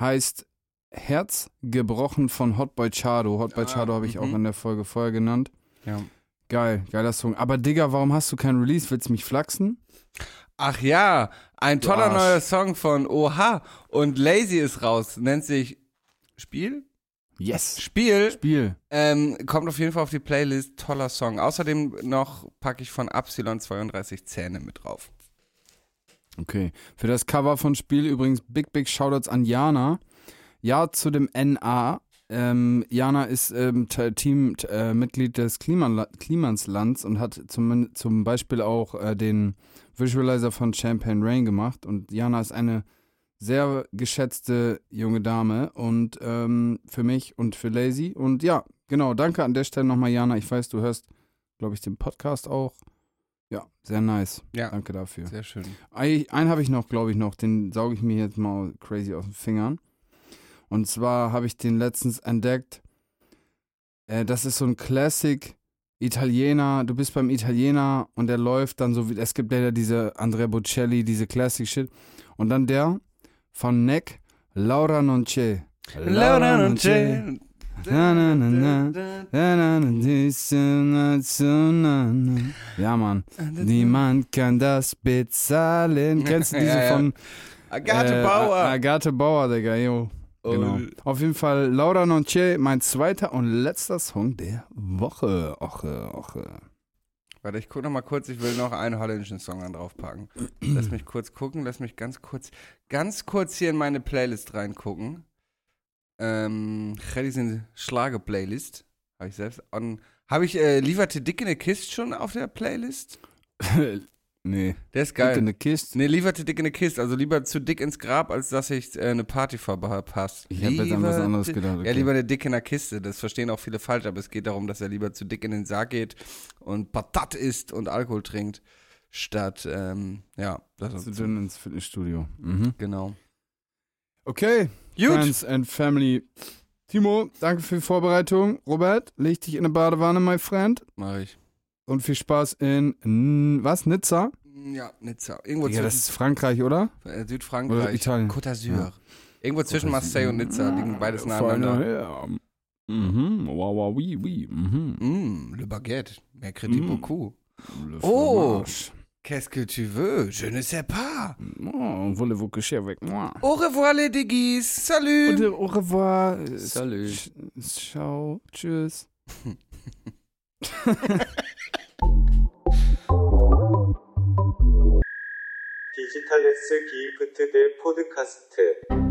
heißt Herz gebrochen von Hotboy Chado. Hotboy Ah, Chado habe ich mhm. auch in der Folge vorher genannt. Ja. Geil, geiler Song. Aber Digga, warum hast du kein Release? Willst du mich flachsen? Ach ja, ein toller neuer Song von Oha und Lazy ist raus. Nennt sich Spiel? Yes. Spiel. Spiel. Ähm, kommt auf jeden Fall auf die Playlist. Toller Song. Außerdem noch packe ich von Absilon 32 Zähne mit drauf. Okay. Für das Cover von Spiel übrigens Big Big Shoutouts an Jana. Ja zu dem NA. Ähm, Jana ist ähm, T- Team t- äh, Mitglied des Kliman Klimanslands und hat zum, zum Beispiel auch äh, den Visualizer von Champagne Rain gemacht. Und Jana ist eine sehr geschätzte junge Dame und ähm, für mich und für Lazy. Und ja, genau, danke an der Stelle nochmal, Jana. Ich weiß, du hörst, glaube ich, den Podcast auch. Ja, sehr nice. Ja, Danke dafür. sehr schön. Ein- Einen habe ich noch, glaube ich, noch. Den sauge ich mir jetzt mal crazy aus den Fingern. Und zwar habe ich den letztens entdeckt. Äh, das ist so ein Classic Italiener. Du bist beim Italiener und der läuft dann so wie. Es gibt ja diese Andrea Bocelli, diese Classic Shit. Und dann der von Neck, Laura Non c'è. Laura non c'è. Na, na, na, na. Na, na, na, dis, na, so, na, na. Ja, Mann. Niemand kann das bezahlen. Kennst du diese von Agathe äh, Bauer. Agathe Bauer, Digga, jo. Genau. Auf jeden Fall Laura Non c'è, mein zweiter und letzter Song der Woche. Oche, oche. Warte, ich gucke noch mal kurz. Ich will noch einen holländischen Song dann draufpacken. lass mich kurz gucken. Lass mich ganz kurz, ganz kurz hier in meine Playlist reingucken. Ähm, sind Schlager-Playlist. Habe ich selbst. Habe ich äh, Lieferte Dick in der Kiste schon auf der Playlist? nee. Der ist Geil. geil. in the Kiste. Nee, lieber zu dick in der Kiste. Also lieber zu dick ins Grab, als dass ich äh, eine Party verpasse. Ich habe jetzt an was anderes gedacht. Ja, lieber der Dick in der Kiste. Das verstehen auch viele falsch, aber es geht darum, dass er lieber zu dick in den Sarg geht und Patat isst und Alkohol trinkt. statt, ähm, ja, das Zu dünn ins Fitnessstudio. Mhm. genau. Okay, Gut. Friends and Family. Timo, danke für die Vorbereitung. Robert, leg dich in eine Badewanne, my friend. Mach ich. Und viel Spaß in, N- was, Nizza? Ja, Nizza. Irgendwo Ja, das ist Frankreich, oder? äh, Südfrankreich. Oder Italien. Côte d'Azur. Ja. Irgendwo zwischen Marseille und Nizza liegen beides nebeneinander. Herr. Mhm, wow, wow, oui, oui. Mhm. Mm, le baguette. Mercredi Mm. beaucoup. Le Oh. Qu'est-ce que tu veux? Je ne sais pas. Oh, voulez-vous coucher avec moi? Au revoir les Diggis. Salut. Und au revoir. Salut. Ciao. Tschüss. 디지털레스 기프트 대 포드카스트